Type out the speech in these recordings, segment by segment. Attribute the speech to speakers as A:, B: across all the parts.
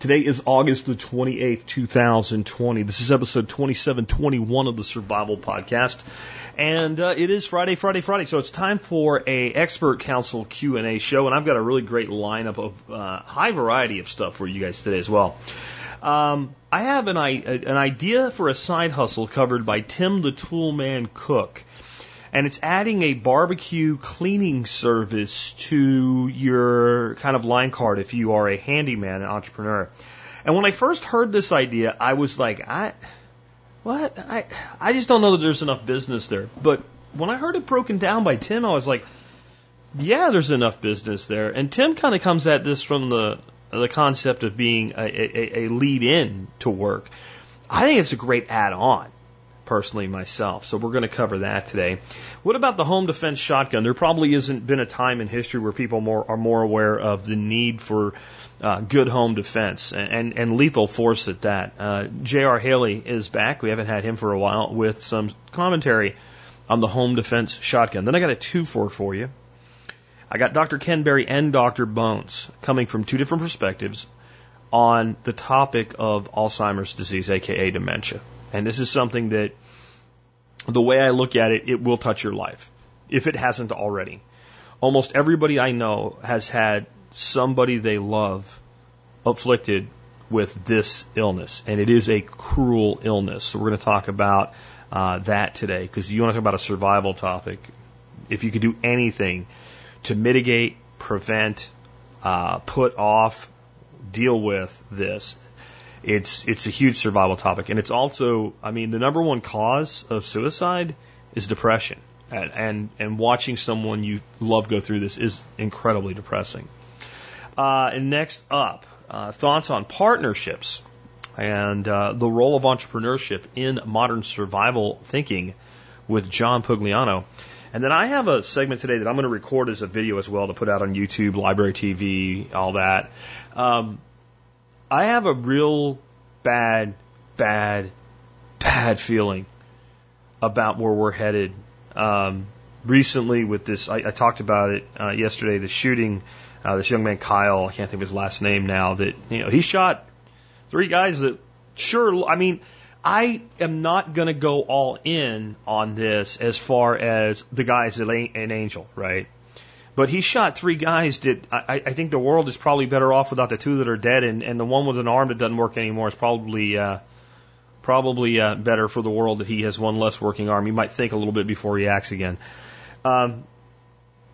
A: Today is August the 28th, 2020. This is episode 2721 of the Survival Podcast. And uh, it is Friday, Friday, Friday. So it's time for a expert council Q&A show. And I've got a really great lineup of uh, high variety of stuff for you guys today as well. Um, I have an, an idea for a side hustle covered by Tim the Toolman Cook. And it's adding a barbecue cleaning service to your kind of line card if you are a handyman, an entrepreneur. And when I first heard this idea, I was like, I, what? I, I just don't know that there's enough business there. But when I heard it broken down by Tim, I was like, yeah, there's enough business there. And Tim kind of comes at this from the the concept of being a, a, a lead in to work. I think it's a great add on, personally myself. So we're going to cover that today. What about the home defense shotgun? There probably isn't been a time in history where people more are more aware of the need for uh, good home defense and, and, lethal force at that. Uh, J.R. Haley is back. We haven't had him for a while with some commentary on the home defense shotgun. Then I got a two for for you. I got Dr. Ken Berry and Dr. Bones coming from two different perspectives on the topic of Alzheimer's disease, aka dementia. And this is something that, the way I look at it, it will touch your life, if it hasn't already. Almost everybody I know has had somebody they love afflicted with this illness, and it is a cruel illness. So we're going to talk about uh, that today, because you want to talk about a survival topic. If you could do anything to mitigate, prevent, uh, put off, deal with this. It's it's a huge survival topic, and it's also, I mean, the number one cause of suicide is depression, and and, and watching someone you love go through this is incredibly depressing. Uh, and next up, uh, thoughts on partnerships and uh, the role of entrepreneurship in modern survival thinking with John Pugliano. And then I have a segment today that I'm going to record as a video as well to put out on YouTube, LBRY TV, all that. Um, I have a real bad, bad, bad feeling about where we're headed. Um, recently, with this, I, I talked about it uh, yesterday. The shooting, uh, this young man Kyle, I can't think of his last name now. That you know, he shot three guys that sure. I mean, I am not going to go all in on this as far as the guy's an an angel, right? But he shot three guys that I, I think the world is probably better off without the two that are dead, and, and the one with an arm that doesn't work anymore is probably uh, probably uh, better for the world that he has one less working arm. He might think a little bit before he acts again. Um,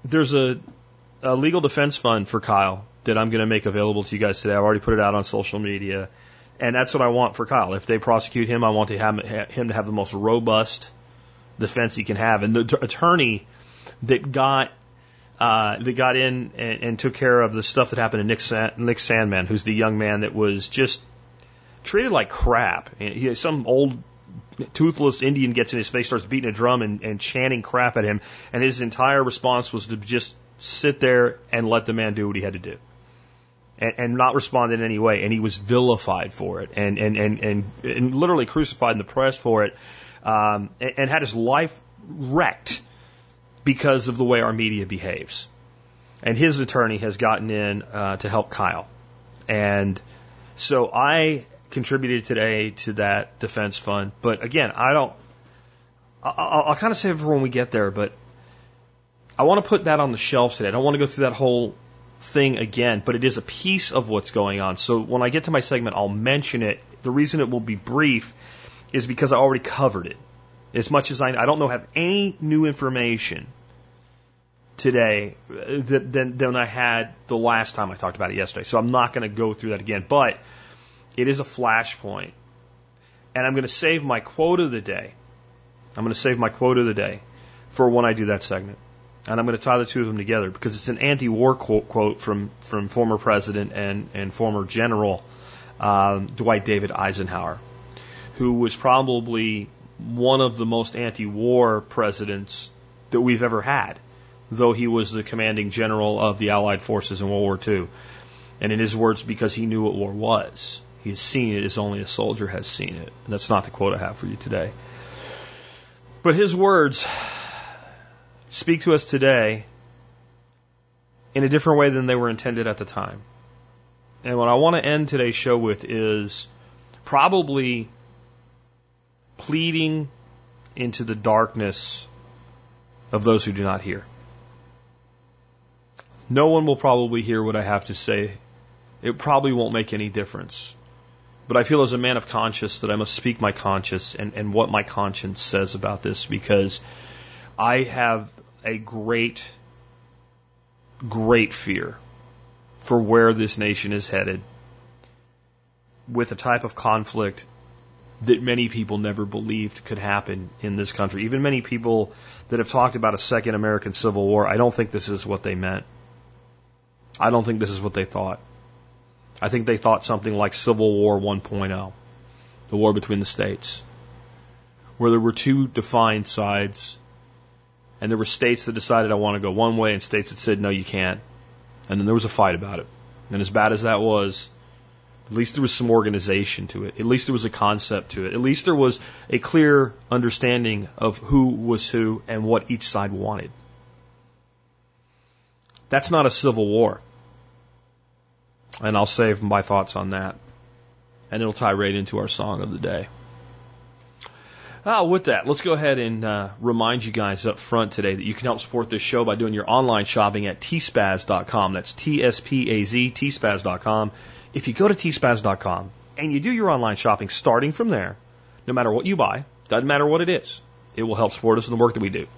A: there's a, a legal defense fund for Kyle that I'm going to make available to you guys today. I've already put it out on social media. And that's what I want for Kyle. If they prosecute him, I want to have him to have the most robust defense he can have. And the attorney that got uh, that got in and, and took care of the stuff that happened to Nick, Sa- Nick Sandmann, who's the young man that was just treated like crap. He, some old toothless Indian gets in his face, starts beating a drum and, and chanting crap at him, and his entire response was to just sit there and let the man do what he had to do and, and not respond in any way. And he was vilified for it and, and, and, and, and literally crucified in the press for it um, and, and had his life wrecked because of the way our media behaves. And his attorney has gotten in uh, to help Kyle. And so I contributed today to that defense fund. But again, I don't, I'll, I'll kind of save it for when we get there, but I want to put that on the shelf today. I don't want to go through that whole thing again, but it is a piece of what's going on. So when I get to my segment, I'll mention it. The reason it will be brief is because I already covered it. As much as I, I don't know, have any new information today than, than I had the last time I talked about it yesterday. So I'm not going to go through that again, but it is a flashpoint. And I'm going to save my quote of the day. I'm going to save my quote of the day for when I do that segment. And I'm going to tie the two of them together because it's an anti-war quote, quote from, from former president and, and former general um, Dwight David Eisenhower, who was probably one of the most anti-war presidents that we've ever had, though he was the commanding general of the Allied forces in World War II. And in his words, because he knew what war was. He has seen it as only a soldier has seen it. And that's not the quote I have for you today. But his words speak to us today in a different way than they were intended at the time. And what I want to end today's show with is probably pleading into the darkness of those who do not hear. No one will probably hear what I have to say. It probably won't make any difference. But I feel as a man of conscience that I must speak my conscience and, and what my conscience says about this because I have a great, great fear for where this nation is headed with a type of conflict that many people never believed could happen in this country. Even many people that have talked about a second American Civil War, I don't think this is what they meant. I don't think this is what they thought. I think they thought something like Civil War 1.0, the war between the states, where there were two defined sides, and there were states that decided I want to go one way, and states that said no, you can't, and then there was a fight about it. And as bad as that was, at least there was some organization to it. At least there was a concept to it. At least there was a clear understanding of who was who and what each side wanted. That's not a civil war. And I'll save my thoughts on that. And it'll tie right into our song of the day. Ah, with that, let's go ahead and uh, remind you guys up front today that you can help support this show by doing your online shopping at tspaz.com. That's T S P A Z, tspaz.com. If you go to tspaz.com and you do your online shopping starting from there, no matter what you buy, doesn't matter what it is, it will help support us in the work that we do.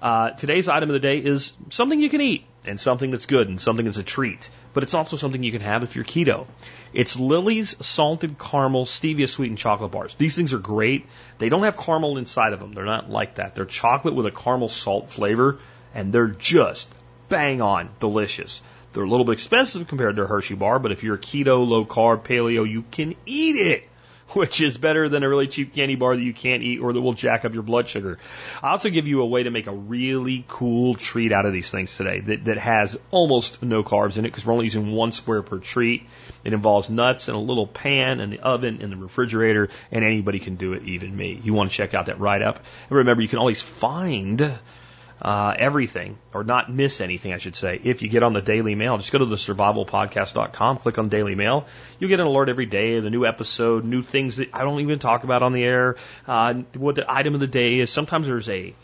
A: Uh, today's item of the day is something you can eat and something that's good and something that's a treat, but it's also something you can have if you're keto. It's Lily's salted caramel stevia sweetened chocolate bars. These things are great. They don't have caramel inside of them. They're not like that. They're chocolate with a caramel salt flavor, and they're just bang on delicious. They're a little bit expensive compared to a Hershey bar, but if you're a keto, low carb, paleo, you can eat it which is better than a really cheap candy bar that you can't eat or that will jack up your blood sugar. I also give you a way to make a really cool treat out of these things today that, that has almost no carbs in it because we're only using one square per treat. It involves nuts and a little pan and the oven and the refrigerator, and anybody can do it, even me. You want to check out that write up. And remember, you can always find uh, everything, or not miss anything, I should say. If you get on the Daily Mail, just go to the survivalpodcast.com, click on Daily Mail. You'll get an alert every day of the new episode, new things that I don't even talk about on the air, uh, what the item of the day is. Sometimes there's a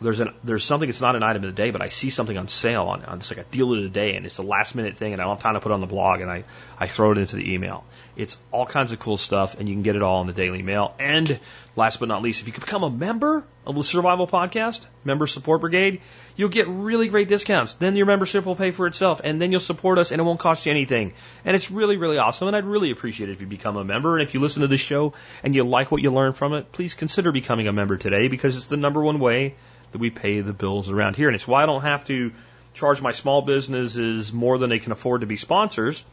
A: there's an there's something it's not an item of the day, but I see something on sale on, on it's like a deal of the day, and it's a last minute thing, and I don't have time to put it on the blog, and I I throw it into the email. It's all kinds of cool stuff, and you can get it all in the Daily Mail. And last but not least, if you could become a member of the Survival Podcast, Member Support Brigade, you'll get really great discounts. Then your membership will pay for itself, and then you'll support us, and it won't cost you anything. And it's really, really awesome, and I'd really appreciate it if you become a member. And if you listen to this show and you like what you learn from it, please consider becoming a member today because it's the number one way that we pay the bills around here. And it's why I don't have to charge my small businesses more than they can afford to be sponsors.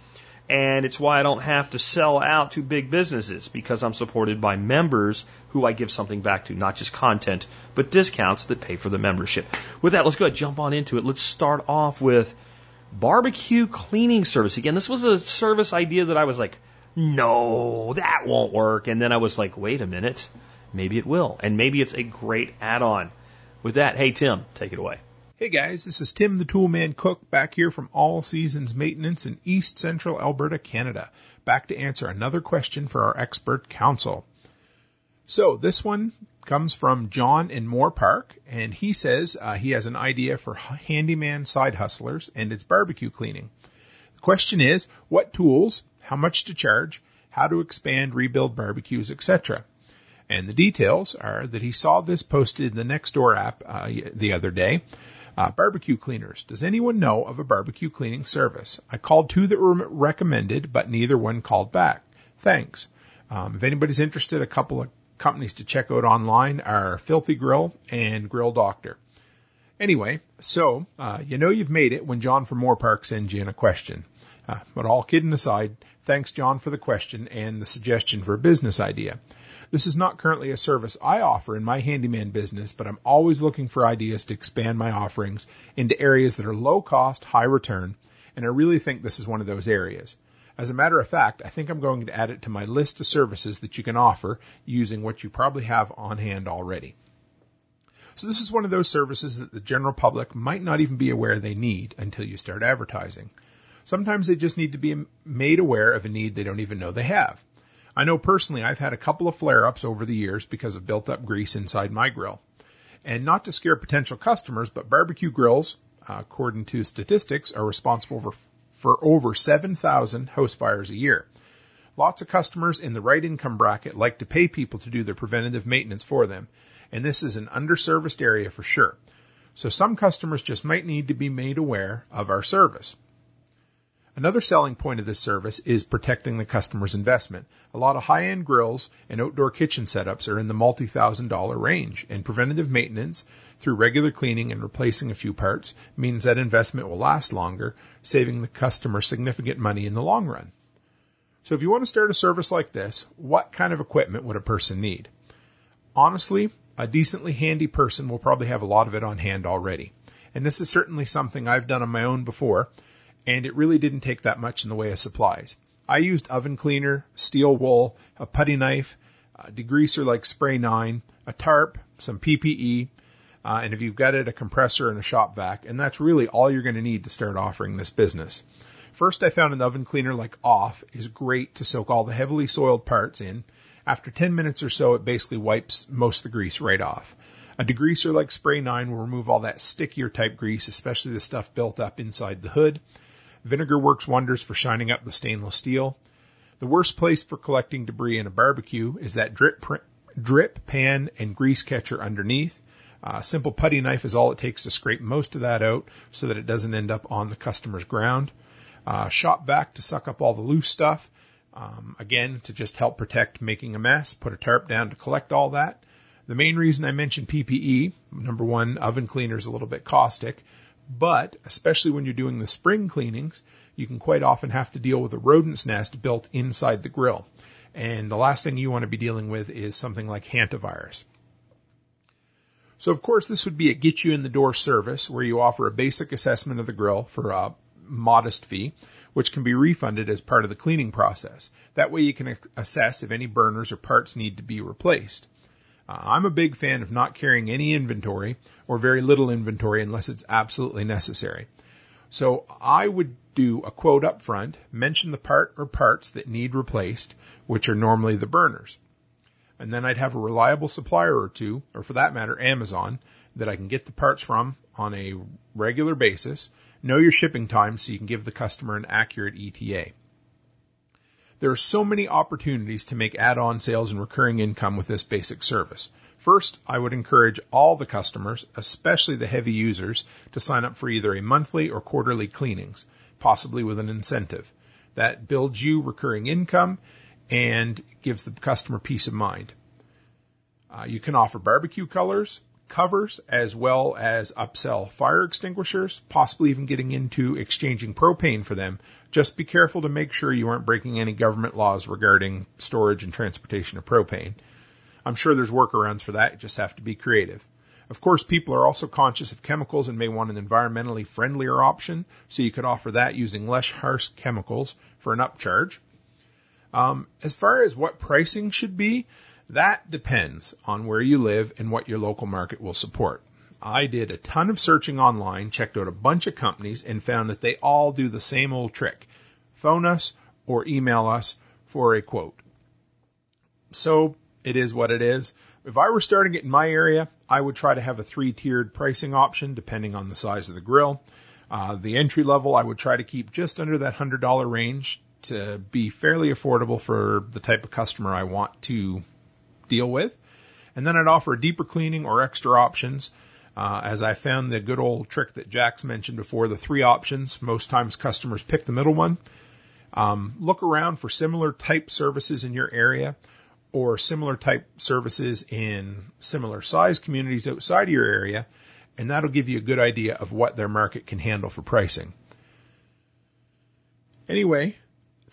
A: And it's why I don't have to sell out to big businesses because I'm supported by members who I give something back to, not just content, but discounts that pay for the membership. With that, let's go ahead jump on into it. Let's start off with barbecue cleaning service. Again, this was a service idea that I was like, no, that won't work. And then I was like, wait a minute, maybe it will. And maybe it's a great add on. With that, hey, Tim, take it away.
B: Hey guys, this is Tim the Toolman Cook back here from All Seasons Maintenance in East Central Alberta, Canada, back to answer another question for our expert council. So this one comes from John in Moore Park, and he says uh, he has an idea for handyman side hustlers, and it's barbecue cleaning. The question is, what tools, how much to charge, how to expand, rebuild barbecues, etc. And the details are that he saw this posted in the Nextdoor app uh, the other day. Uh, barbecue cleaners. Does anyone know of a barbecue cleaning service? I called two that were recommended, but neither one called back. Thanks. Um, if anybody's interested, a couple of companies to check out online are Filthy Grill and Grill Doctor. Anyway, so uh, you know you've made it when John from Moore Park sends you in a question. Uh, but all kidding aside, thanks John for the question and the suggestion for a business idea. This is not currently a service I offer in my handyman business, but I'm always looking for ideas to expand my offerings into areas that are low cost, high return, and I really think this is one of those areas. As a matter of fact, I think I'm going to add it to my list of services that you can offer using what you probably have on hand already. So this is one of those services that the general public might not even be aware they need until you start advertising. Sometimes they just need to be made aware of a need they don't even know they have. I know personally I've had a couple of flare ups over the years because of built up grease inside my grill. And not to scare potential customers, but barbecue grills, uh, according to statistics, are responsible for, for over 7,000 house fires a year. Lots of customers in the right income bracket like to pay people to do their preventative maintenance for them, and this is an underserviced area for sure. So some customers just might need to be made aware of our service. Another selling point of this service is protecting the customer's investment. A lot of high-end grills and outdoor kitchen setups are in the multi-thousand dollar range, and preventative maintenance through regular cleaning and replacing a few parts means that investment will last longer, saving the customer significant money in the long run. So if you want to start a service like this, what kind of equipment would a person need? Honestly, a decently handy person will probably have a lot of it on hand already. And this is certainly something I've done on my own before, and it really didn't take that much in the way of supplies. I used oven cleaner, steel wool, a putty knife, a degreaser like Spray 9, a tarp, some PPE, uh, and if you've got it, a compressor and a shop vac, and that's really all you're going to need to start offering this business. First, I found an oven cleaner like Off is great to soak all the heavily soiled parts in. After 10 minutes or so, it basically wipes most of the grease right off. A degreaser like Spray 9 will remove all that stickier type grease, especially the stuff built up inside the hood. Vinegar works wonders for shining up the stainless steel. The worst place for collecting debris in a barbecue is that drip, drip pan and grease catcher underneath. A simple putty knife is all it takes to scrape most of that out so that it doesn't end up on the customer's ground. Uh, shop vac to suck up all the loose stuff. Um, again, to just help protect making a mess. Put a tarp down to collect all that. The main reason I mentioned PPE, number one, oven cleaner is a little bit caustic. But especially when you're doing the spring cleanings, you can quite often have to deal with a rodent's nest built inside the grill. And the last thing you want to be dealing with is something like hantavirus. So of course this would be a get you in the door service where you offer a basic assessment of the grill for a modest fee, which can be refunded as part of the cleaning process. That way you can assess if any burners or parts need to be replaced. Uh, I'm a big fan of not carrying any inventory or very little inventory unless it's absolutely necessary. So I would do a quote up front, mention the part or parts that need replaced, which are normally the burners. And then I'd have a reliable supplier or two, or for that matter, Amazon, that I can get the parts from on a regular basis. Know your shipping time so you can give the customer an accurate ETA. There are so many opportunities to make add-on sales and recurring income with this basic service. First, I would encourage all the customers, especially the heavy users, to sign up for either a monthly or quarterly cleanings, possibly with an incentive. That builds you recurring income and gives the customer peace of mind. Uh, you can offer barbecue colors, covers as well as upsell fire extinguishers, possibly even getting into exchanging propane for them. Just be careful to make sure you aren't breaking any government laws regarding storage and transportation of propane. I'm sure there's workarounds for that. You just have to be creative. Of course, people are also conscious of chemicals and may want an environmentally friendlier option, so you could offer that using less harsh chemicals for an upcharge. Um, as far as what pricing should be, that depends on where you live and what your local market will support. I did a ton of searching online, checked out a bunch of companies, and found that they all do the same old trick. Phone us or email us for a quote. So it is what it is. If I were starting it in my area, I would try to have a three tiered pricing option depending on the size of the grill. Uh, the entry level, I would try to keep just under that $100 range to be fairly affordable for the type of customer I want to deal with. And then I'd offer a deeper cleaning or extra options. Uh, as I found the good old trick that Jack's mentioned before, the three options. Most times customers pick the middle one. Um, look around for similar type services in your area or similar type services in similar size communities outside of your area, and that'll give you a good idea of what their market can handle for pricing. Anyway,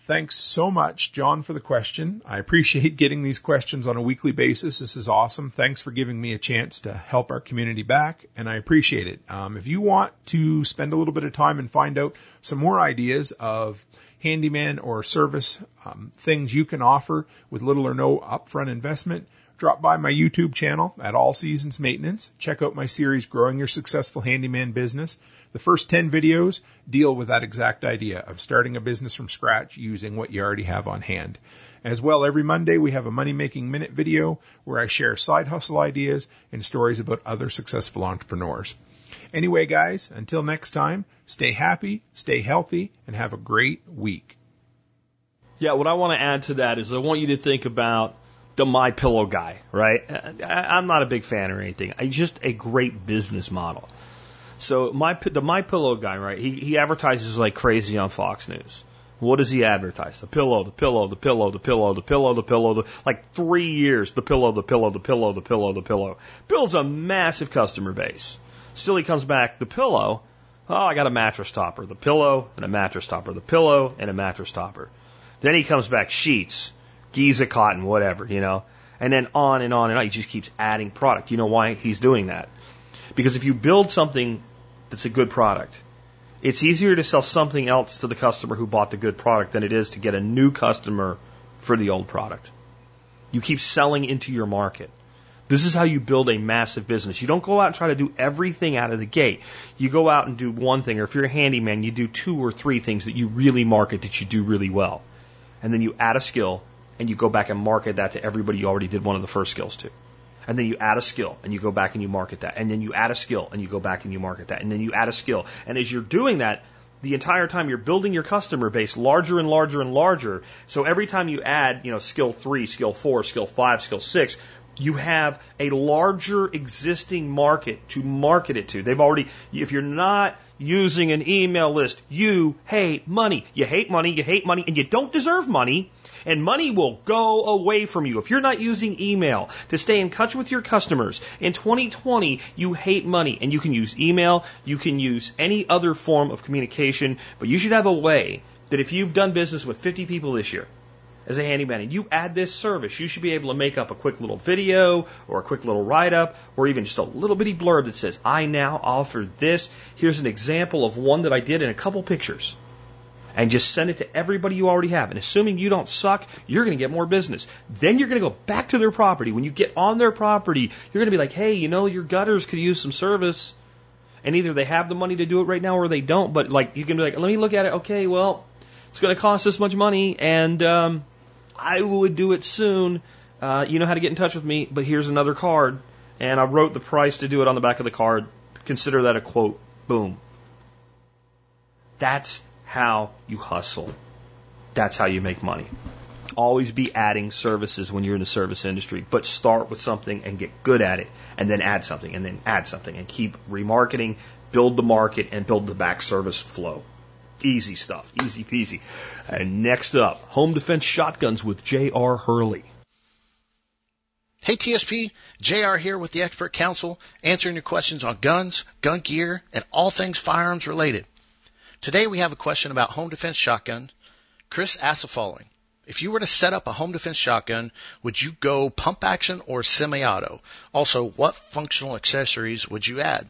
B: thanks so much, John, for the question. I appreciate getting these questions on a weekly basis. This is awesome. Thanks for giving me a chance to help our community back, and I appreciate it. Um, if you want to spend a little bit of time and find out some more ideas of handyman or service um, things you can offer with little or no upfront investment, drop by my YouTube channel at All Seasons Maintenance. Check out my series, Growing Your Successful Handyman Business. The first 10 videos deal with that exact idea of starting a business from scratch using what you already have on hand. As well, every Monday we have a money making minute video where I share side hustle ideas and stories about other successful entrepreneurs. Anyway, guys, until next time, stay happy, stay healthy, and have a great week.
A: Yeah, what I want to add to that is I want you to think about the My Pillow guy, right? I'm not a big fan or anything. It's just a great business model. So my the My Pillow guy, right? He he advertises like crazy on Fox News. What does he advertise? The pillow, the pillow, the pillow, the pillow, the pillow, the pillow, the like three years, the pillow, the pillow, the pillow, the pillow, the pillow. Builds a massive customer base. Still he comes back, the pillow, oh, I got a mattress topper, the pillow and a mattress topper, the pillow and a mattress topper. Then he comes back, sheets, Giza cotton, whatever, you know. And then on and on and on. He just keeps adding product. You know why he's doing that? Because if you build something that's a good product, it's easier to sell something else to the customer who bought the good product than it is to get a new customer for the old product. You keep selling into your market. This is how you build a massive business. You don't go out and try to do everything out of the gate. You go out and do one thing, or if you're a handyman, you do two or three things that you really market that you do really well. And then you add a skill and you go back and market that to everybody you already did one of the first skills to. And then you add a skill and you go back and you market that. And then you add a skill and you go back and you market that. And then you add a skill. And as you're doing that, the entire time you're building your customer base larger and larger and larger. So every time you add, you know, skill three, skill four, skill five, skill six, you have a larger existing market to market it to. They've already, if you're not using an email list, you hate money. You hate money, you hate money, and you don't deserve money and money will go away from you. If you're not using email to stay in touch with your customers in 2020, you hate money and you can use email, you can use any other form of communication, but you should have a way that if you've done business with 50 people this year, as a handyman and you add this service, you should be able to make up a quick little video or a quick little write up or even just a little bitty blurb that says, I now offer this. Here's an example of one that I did in a couple pictures and just send it to everybody you already have. And assuming you don't suck, you're going to get more business. Then you're going to go back to their property. When you get on their property, you're going to be like, hey, you know, your gutters could use some service. And either they have the money to do it right now or they don't. But like, you can be like, let me look at it. Okay, well, it's going to cost this much money and, um, I would do it soon. Uh, you know how to get in touch with me, but here's another card. And I wrote the price to do it on the back of the card. Consider that a quote. Boom. That's how you hustle. That's how you make money. Always be adding services when you're in the service industry, but start with something and get good at it, and then add something, and then add something, and keep remarketing, build the market, and build the back service flow. Easy stuff, easy peasy. And next up, home defense shotguns with J.R. Hurley.
C: Hey TSP, JR here with the Expert Council, answering your questions on guns, gun gear, and all things firearms related. Today we have a question about home defense shotgun. Chris asks the following. If you were to set up a home defense shotgun, would you go pump action or semi-auto? Also, what functional accessories would you add?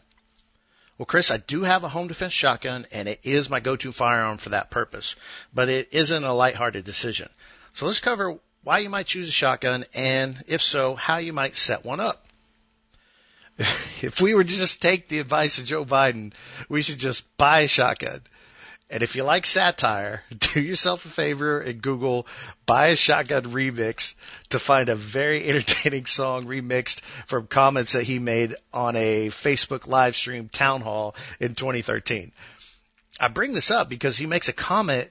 C: Well, Chris, I do have a home defense shotgun and it is my go-to firearm for that purpose, but it isn't a lighthearted decision. So let's cover why you might choose a shotgun and if so, how you might set one up. if we were to just take the advice of Joe Biden, we should just buy a shotgun. And if you like satire, do yourself a favor and Google Buy a Shotgun Remix to find a very entertaining song remixed from comments that he made on a Facebook live stream town hall in 2013. I bring this up because he makes a comment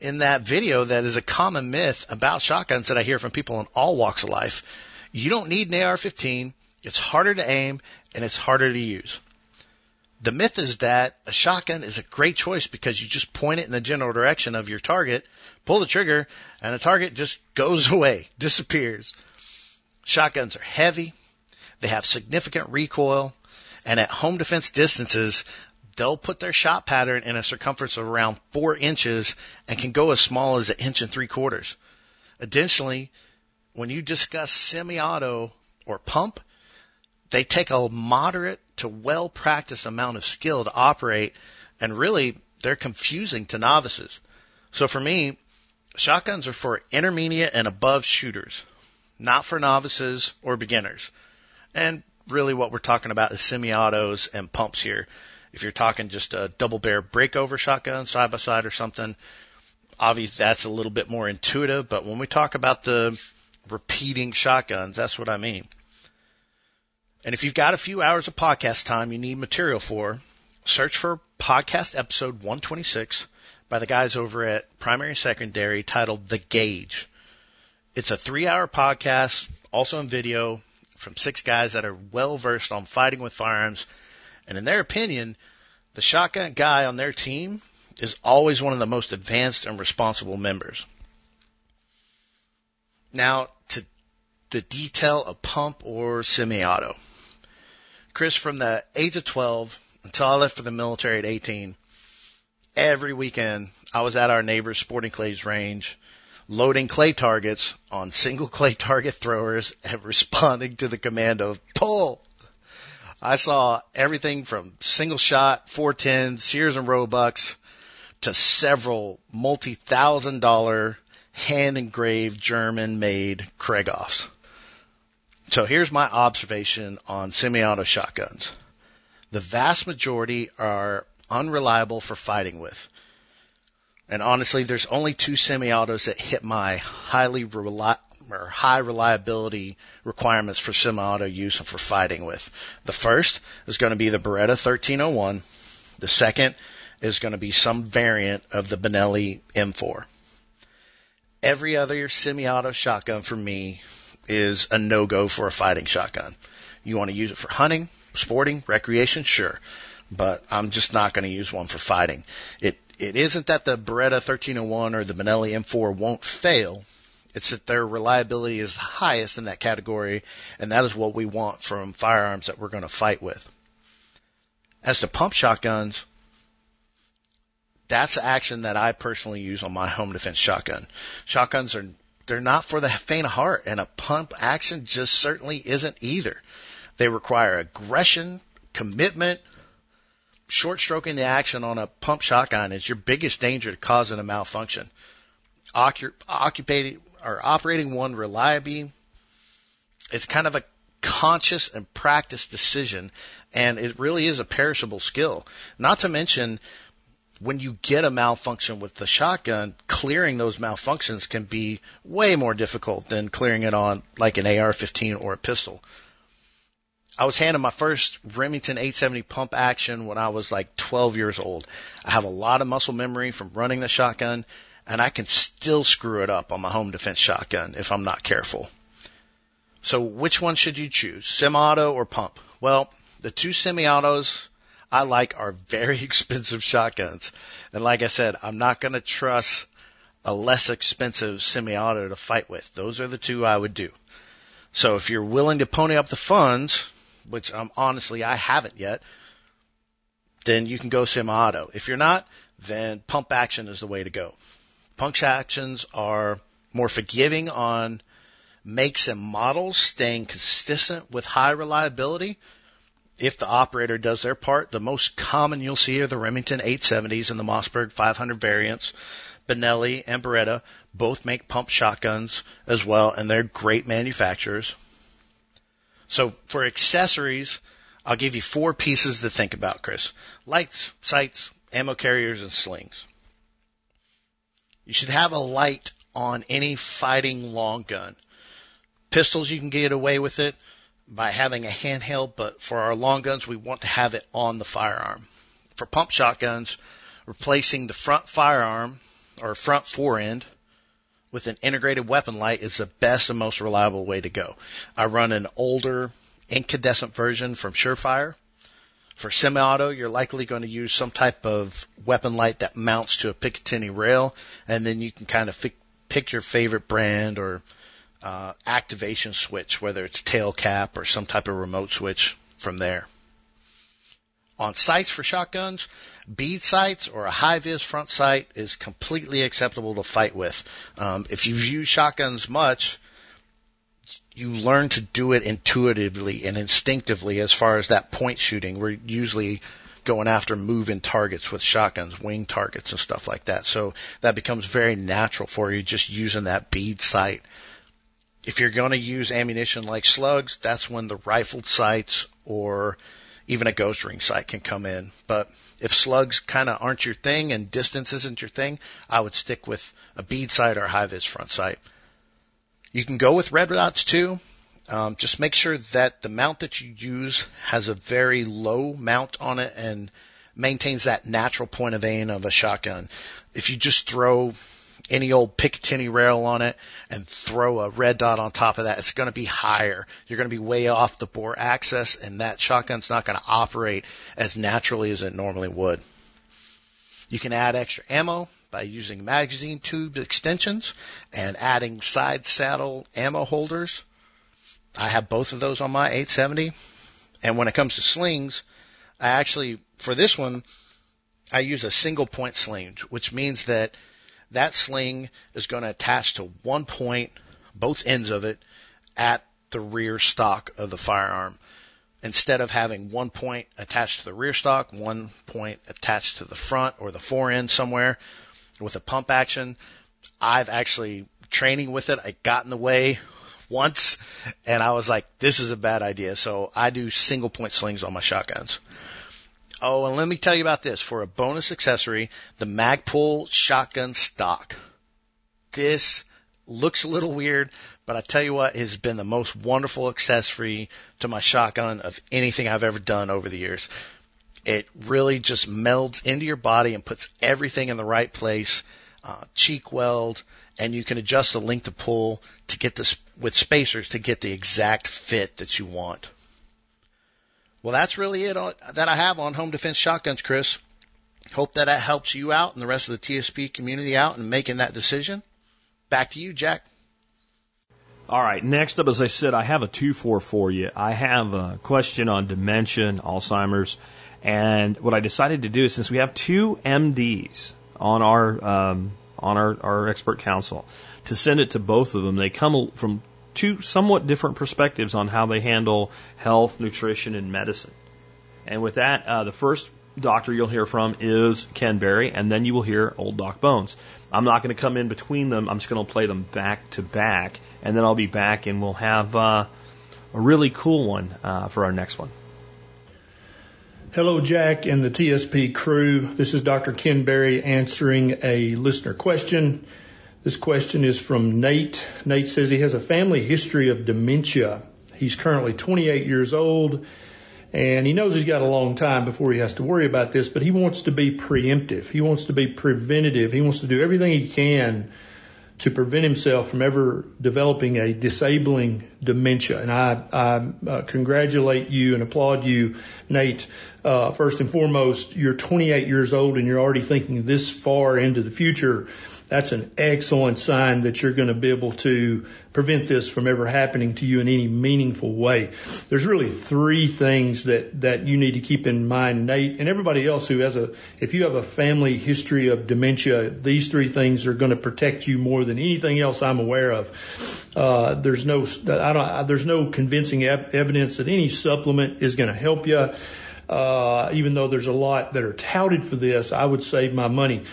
C: in that video that is a common myth about shotguns that I hear from people in all walks of life. You don't need an AR-15. It's harder to aim and it's harder to use. The myth is that a shotgun is a great choice because you just point it in the general direction of your target, pull the trigger, and the target just goes away, disappears. Shotguns are heavy, they have significant recoil, and at home defense distances, they'll put their shot pattern in a circumference of around four inches and can go as small as an inch and three quarters. Additionally, when you discuss semi-auto or pump, they take a moderate to well practiced amount of skill to operate and really they're confusing to novices. So for me, shotguns are for intermediate and above shooters, not for novices or beginners. And really what we're talking about is semi-autos and pumps here. If you're talking just a double barrel breakover shotgun side by side or something, obviously that's a little bit more intuitive, but when we talk about the repeating shotguns, that's what I mean. And if you've got a few hours of podcast time you need material for, search for podcast episode 126 by the guys over at Primary and Secondary titled The Gauge. It's a three hour podcast, also in video, from six guys that are well versed on fighting with firearms. And in their opinion, the shotgun guy on their team is always one of the most advanced and responsible members. Now, to the detail of pump or semi-auto. Chris, from the age of 12 until I left for the military at 18, every weekend I was at our neighbor's sporting clays range loading clay targets on single clay target throwers and responding to the command of pull. I saw everything from single shot, 410, Sears and Roebucks to several multi-thousand dollar hand engraved German made Krieghoffs. So here's my observation on semi-auto shotguns. The vast majority are unreliable for fighting with. And honestly, there's only two semi-autos that hit my highly or high reliability requirements for semi-auto use and for fighting with. The first is going to be the Beretta 1301. The second is going to be some variant of the Benelli M4. Every other semi-auto shotgun for me is a no-go for a fighting shotgun. You want to use it for hunting, sporting, recreation, sure, but I'm just not going to use one for fighting. It it isn't that the Beretta 1301 or the Benelli M4 won't fail. It's that their reliability is highest in that category, and that is what we want from firearms that we're going to fight with. As to pump shotguns, that's action that I personally use on my home defense shotgun. Shotguns are they're not for the faint of heart, and a pump action just certainly isn't either. They require aggression, commitment. Short stroking the action on a pump shotgun is your biggest danger to causing a malfunction. Occupating or operating one reliably, it's kind of a conscious and practiced decision, and it really is a perishable skill. Not to mention, when you get a malfunction with the shotgun, clearing those malfunctions can be way more difficult than clearing it on like an AR-15 or a pistol. I was handed my first Remington 870 pump action when I was like 12 years old. I have a lot of muscle memory from running the shotgun, and I can still screw it up on my home defense shotgun if I'm not careful. So which one should you choose, semi-auto or pump? Well, the two semi-autos I like are very expensive shotguns. And like I said, I'm not going to trust a less expensive semi-auto to fight with. Those are the two I would do. So if you're willing to pony up the funds, which I'm honestly I haven't yet, then you can go semi-auto. If you're not, then pump action is the way to go. Pump actions are more forgiving on makes and models, staying consistent with high reliability. If the operator does their part, the most common you'll see are the Remington 870s and the Mossberg 500 variants. Benelli and Beretta both make pump shotguns as well, and they're great manufacturers. So for accessories, I'll give you four pieces to think about, Chris. Lights, sights, ammo carriers, and slings. You should have a light on any fighting long gun. Pistols, you can get away with it by having a handheld, but for our long guns, we want to have it on the firearm. For pump shotguns, replacing the front firearm or front fore end with an integrated weapon light is the best and most reliable way to go. I run an older incandescent version from Surefire. For semi-auto, you're likely going to use some type of weapon light that mounts to a Picatinny rail, and then you can kind of pick your favorite brand or uh, activation switch, whether it's tail cap or some type of remote switch from there. On sights for shotguns, bead sights or a high vis front sight is completely acceptable to fight with. Um, if you've used shotguns much, you learn to do it intuitively and instinctively as far as that point shooting. We're usually going after moving targets with shotguns, wing targets and stuff like that. So that becomes very natural for you just using that bead sight. If you're going to use ammunition like slugs, that's when the rifled sights or even a ghost ring sight can come in. But if slugs kind of aren't your thing and distance isn't your thing, I would stick with a bead sight or a high vis front sight. You can go with red dots too. Um, just make sure that the mount that you use has a very low mount on it and maintains that natural point of aim of a shotgun. If you just throw any old Picatinny rail on it and throw a red dot on top of that, it's going to be higher. You're going to be way off the bore axis and that shotgun's not going to operate as naturally as it normally would. You can add extra ammo by using magazine tube extensions and adding side saddle ammo holders. I have both of those on my 870. And when it comes to slings, I actually, for this one, I use a single point sling, which means that that sling is going to attach to one point, both ends of it, at the rear stock of the firearm. Instead of having one point attached to the rear stock, one point attached to the front or the fore end somewhere with a pump action, I've actually training with it. I got in the way once and I was like, this is a bad idea. So I do single point slings on my shotguns. Oh, and let me tell you about this. For a bonus accessory, the Magpul shotgun stock. This looks a little weird, but I tell you what, it has been the most wonderful accessory to my shotgun of anything I've ever done over the years. It really just melds into your body and puts everything in the right place. Uh, cheek weld, and you can adjust the length of pull to get this with spacers to get the exact fit that you want. Well, that's really it on, that I have on home defense shotguns, Chris. Hope that that helps you out and the rest of the TSP community out in making that decision. Back to you, Jack.
A: All right. Next up, as I said, I have a two for for you. I have a question on dementia and Alzheimer's. And what I decided to do is since we have two MDs on our, um, on our, our expert council to send it to both of them, they come from two somewhat different perspectives on how they handle health, nutrition, and medicine. And with that, uh, the first doctor you'll hear from is Ken Berry, and then you will hear Old Doc Bones. I'm not going to come in between them. I'm just going to play them back to back, and then I'll be back, and we'll have uh, a really cool one uh, for our next one.
D: Hello, Jack and the TSP crew. This is Dr. Ken Berry answering a listener question. This question is from Nate. Nate says he has a family history of dementia. He's currently 28 years old and he knows he's got a long time before he has to worry about this, but he wants to be preemptive. He wants to be preventative. He wants to do everything he can to prevent himself from ever developing a disabling dementia. And I, I uh, congratulate you and applaud you, Nate. Uh, first and foremost, you're 28 years old and you're already thinking this far into the future that's an excellent sign that you're going to be able to prevent this from ever happening to you in any meaningful way. There's really three things that, that you need to keep in mind, Nate, and everybody else who has a, if you have a family history of dementia, these three things are going to protect you more than anything else I'm aware of. Uh, there's no, I don't, there's no convincing evidence that any supplement is going to help you. Uh, even though there's a lot that are touted for this, I would save my money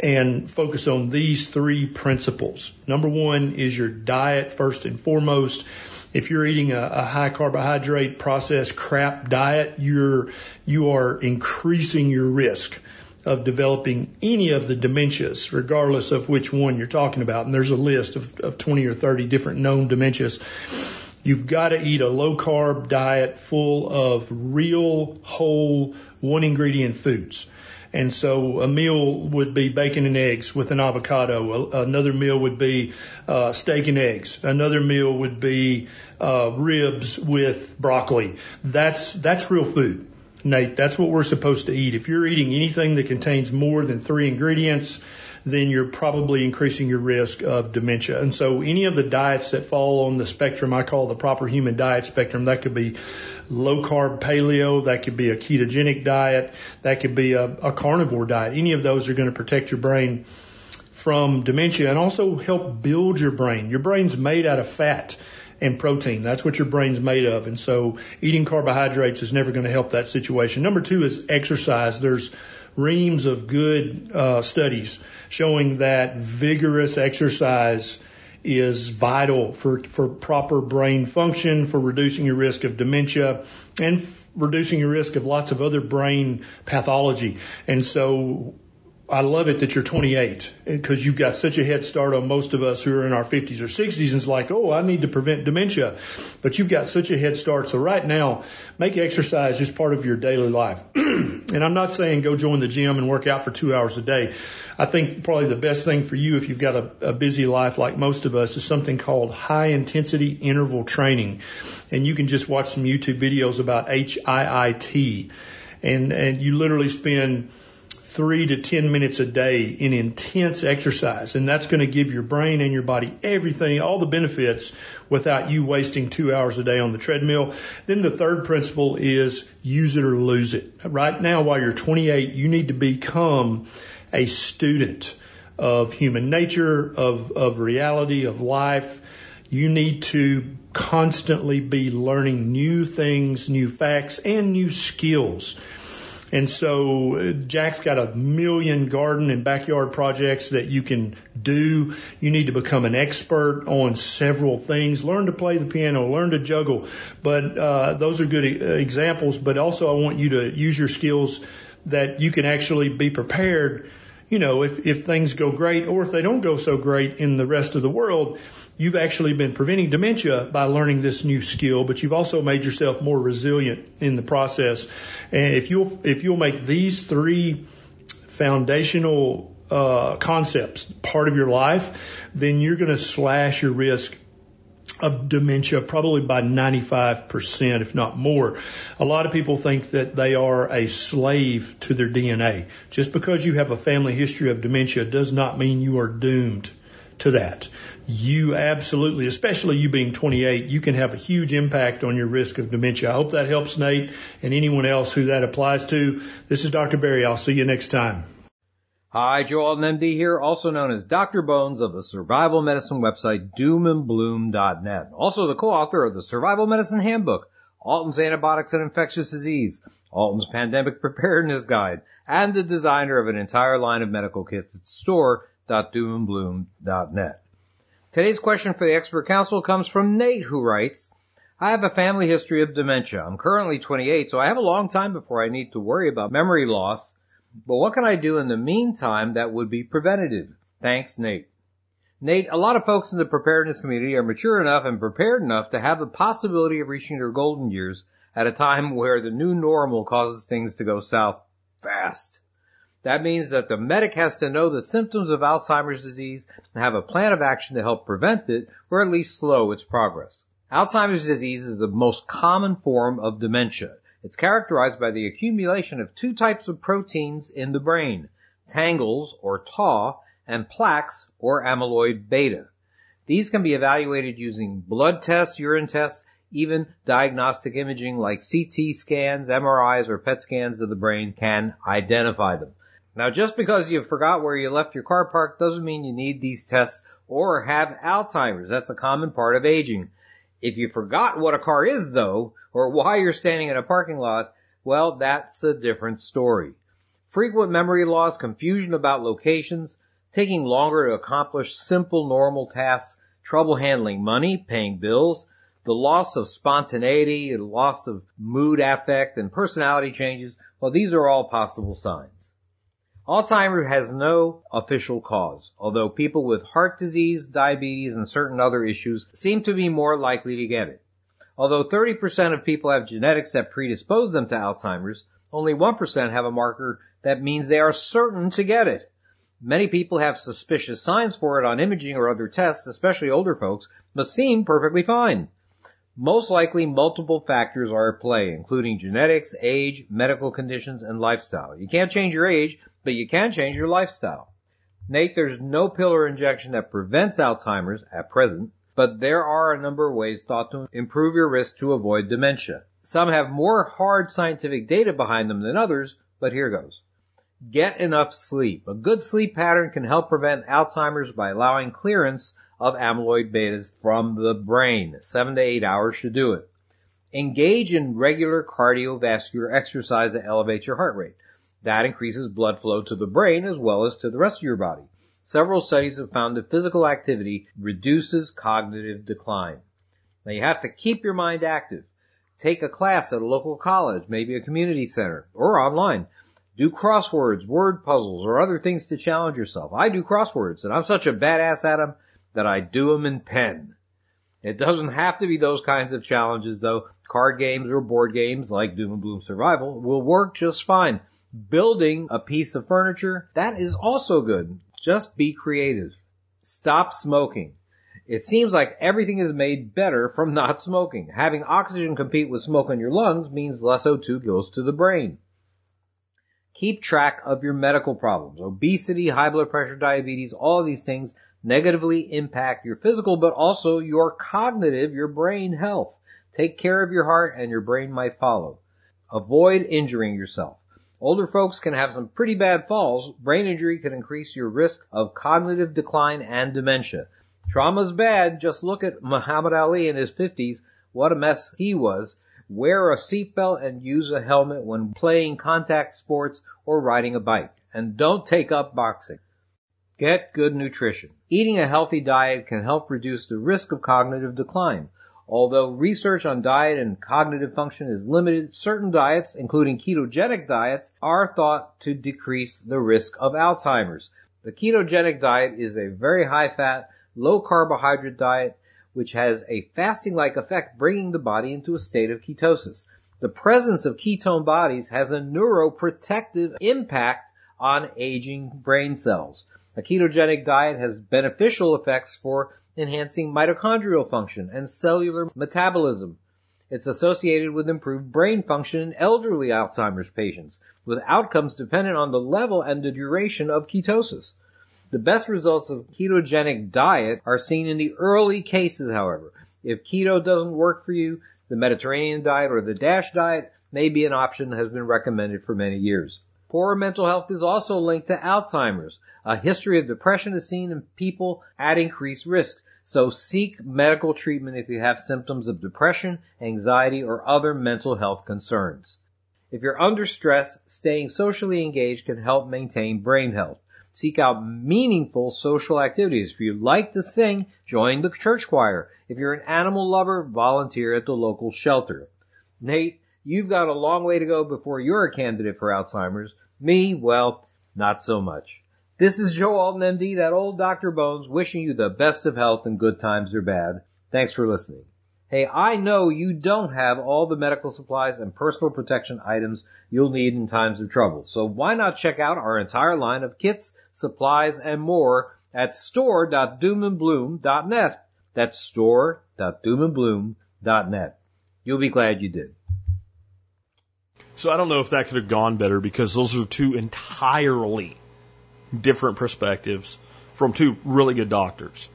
D: and focus on these three principles. Number one is your diet first and foremost. If you're eating a, a high carbohydrate processed crap diet, you're, you are increasing your risk of developing any of the dementias, regardless of which one you're talking about. And there's a list of, of 20 or 30 different known dementias. You've got to eat a low carb diet full of real whole one ingredient foods. And so a meal would be bacon and eggs with an avocado. Another meal would be uh, steak and eggs. Another meal would be uh, ribs with broccoli. That's that's real food, Nate. That's what we're supposed to eat. If you're eating anything that contains more than three ingredients, then you're probably increasing your risk of dementia. And so any of the diets that fall on the spectrum, I call the proper human diet spectrum, that could be low carb paleo, that could be a ketogenic diet, that could be a, a carnivore diet. Any of those are going to protect your brain from dementia and also help build your brain. Your brain's made out of fat and protein. That's what your brain's made of. And so eating carbohydrates is never going to help that situation. Number two is exercise. There's reams of good uh, studies showing that vigorous exercise is vital for, for proper brain function, for reducing your risk of dementia, and reducing your risk of lots of other brain pathology. And so I love it that you're 28 because you've got such a head start on most of us who are in our 50s or 60s. And it's like, oh, I need to prevent dementia, but you've got such a head start. So right now, make exercise just part of your daily life. and I'm not saying go join the gym and work out for two hours a day. I think probably the best thing for you if you've got a, a busy life like most of us is something called high intensity interval training. And you can just watch some YouTube videos about HIIT and, and you literally spend three to 10 minutes a day in intense exercise. And that's going to give your brain and your body everything, all the benefits without you wasting two hours a day on the treadmill. Then the third principle is use it or lose it. Right now, while you're 28, you need to become a student of human nature, of, of reality, of life. You need to constantly be learning new things, new facts, and new skills. And so uh, Jack's got a million garden and backyard projects that you can do. You need to become an expert on several things. Learn to play the piano, learn to juggle. But uh, those are good examples. But also, I want you to use your skills that you can actually be prepared. You know, if, if things go great or if they don't go so great in the rest of the world, you've actually been preventing dementia by learning this new skill, but you've also made yourself more resilient in the process. And if you'll, if you'll make these three foundational uh, concepts part of your life, then you're going to slash your risk of dementia probably by 95%, if not more. A lot of people think that they are a slave to their DNA. Just because you have a family history of dementia does not mean you are doomed to that you absolutely, especially you being 28, you can have a huge impact on your risk of dementia. I hope that helps Nate and anyone else who that applies to. This is Dr. Barry. I'll see you next time.
E: Hi, Joe Alton MD here, also known as Dr. Bones of the survival medicine website doomandbloom.net. Also the co-author of the Survival Medicine Handbook, Alton's Antibiotics and Infectious Disease, Alton's Pandemic Preparedness Guide, and the designer of an entire line of medical kits at store.doomandbloom.net. Today's question for the expert council comes from Nate who writes, I have a family history of dementia. I'm currently 28, so I have a long time before I need to worry about memory loss. But what can I do in the meantime that would be preventative? Thanks, Nate. Nate, a lot of folks in the preparedness community are mature enough and prepared enough to have the possibility of reaching their golden years at a time where the new normal causes things to go south fast. That means that the medic has to know the symptoms of Alzheimer's disease and have a plan of action to help prevent it or at least slow its progress. Alzheimer's disease is the most common form of dementia. It's characterized by the accumulation of two types of proteins in the brain, tangles or tau and plaques or amyloid beta. These can be evaluated using blood tests, urine tests, even diagnostic imaging like CT scans, MRIs, or PET scans of the brain can identify them. Now just because you forgot where you left your car parked doesn't mean you need these tests or have Alzheimer's. That's a common part of aging. If you forgot what a car is though, or why you're standing in a parking lot, well, that's a different story. Frequent memory loss, confusion about locations, taking longer to accomplish simple normal tasks, trouble handling money, paying bills, the loss of spontaneity, the loss of mood affect, and personality changes, well, these are all possible signs. Alzheimer's has no official cause, although people with heart disease, diabetes, and certain other issues seem to be more likely to get it. Although 30% of people have genetics that predispose them to Alzheimer's, only 1% have a marker that means they are certain to get it. Many people have suspicious signs for it on imaging or other tests, especially older folks, but seem perfectly fine. Most likely multiple factors are at play, including genetics, age, medical conditions, and lifestyle. You can't change your age, but you can change your lifestyle. Nate, there's no pill or injection that prevents Alzheimer's at present, but there are a number of ways thought to improve your risk to avoid dementia. Some have more hard scientific data behind them than others, but here goes. Get enough sleep. A good sleep pattern can help prevent Alzheimer's by allowing clearance of amyloid betas from the brain. Seven to eight hours should do it. Engage in regular cardiovascular exercise that elevates your heart rate. That increases blood flow to the brain as well as to the rest of your body. Several studies have found that physical activity reduces cognitive decline. Now you have to keep your mind active. Take a class at a local college, maybe a community center, or online. Do crosswords, word puzzles, or other things to challenge yourself. I do crosswords, and I'm such a badass at them that I do them in pen. It doesn't have to be those kinds of challenges though. Card games or board games like Doom and Bloom Survival will work just fine. Building a piece of furniture, that is also good. Just be creative. Stop smoking. It seems like everything is made better from not smoking. Having oxygen compete with smoke in your lungs means less O2 goes to the brain. Keep track of your medical problems. Obesity, high blood pressure, diabetes, all these things negatively impact your physical, but also your cognitive, your brain health. Take care of your heart and your brain might follow. Avoid injuring yourself. Older folks can have some pretty bad falls. Brain injury can increase your risk of cognitive decline and dementia. Trauma's bad. Just look at Muhammad Ali in his 50s. What a mess he was. Wear a seatbelt and use a helmet when playing contact sports or riding a bike. And don't take up boxing. Get good nutrition. Eating a healthy diet can help reduce the risk of cognitive decline. Although research on diet and cognitive function is limited, certain diets, including ketogenic diets, are thought to decrease the risk of Alzheimer's. The ketogenic diet is a very high fat, low carbohydrate diet which has a fasting-like effect bringing the body into a state of ketosis. The presence of ketone bodies has a neuroprotective impact on aging brain cells. A ketogenic diet has beneficial effects for enhancing mitochondrial function and cellular metabolism. It's associated with improved brain function in elderly Alzheimer's patients, with outcomes dependent on the level and the duration of ketosis. The best results of ketogenic diet are seen in the early cases, however. If keto doesn't work for you, the Mediterranean diet or the DASH diet may be an option that has been recommended for many years. Poor mental health is also linked to Alzheimer's. A history of depression is seen in people at increased risk. So seek medical treatment if you have symptoms of depression, anxiety, or other mental health concerns. If you're under stress, staying socially engaged can help maintain brain health. Seek out meaningful social activities. If you like to sing, join the church choir. If you're an animal lover, volunteer at the local shelter. Nate, you've got a long way to go before you're a candidate for Alzheimer's. Me, well, not so much. This is Joe Alton, MD, that old Dr. Bones, wishing you the best of health in good times or bad. Thanks for listening. Hey, I know you don't have all the medical supplies and personal protection items you'll need in times of trouble. So why not check out our entire line of kits, supplies, and more at store.doomandbloom.net. That's store.doomandbloom.net. You'll be glad you did.
A: So I don't know if that could have gone better because those are two entirely different perspectives from two really good doctors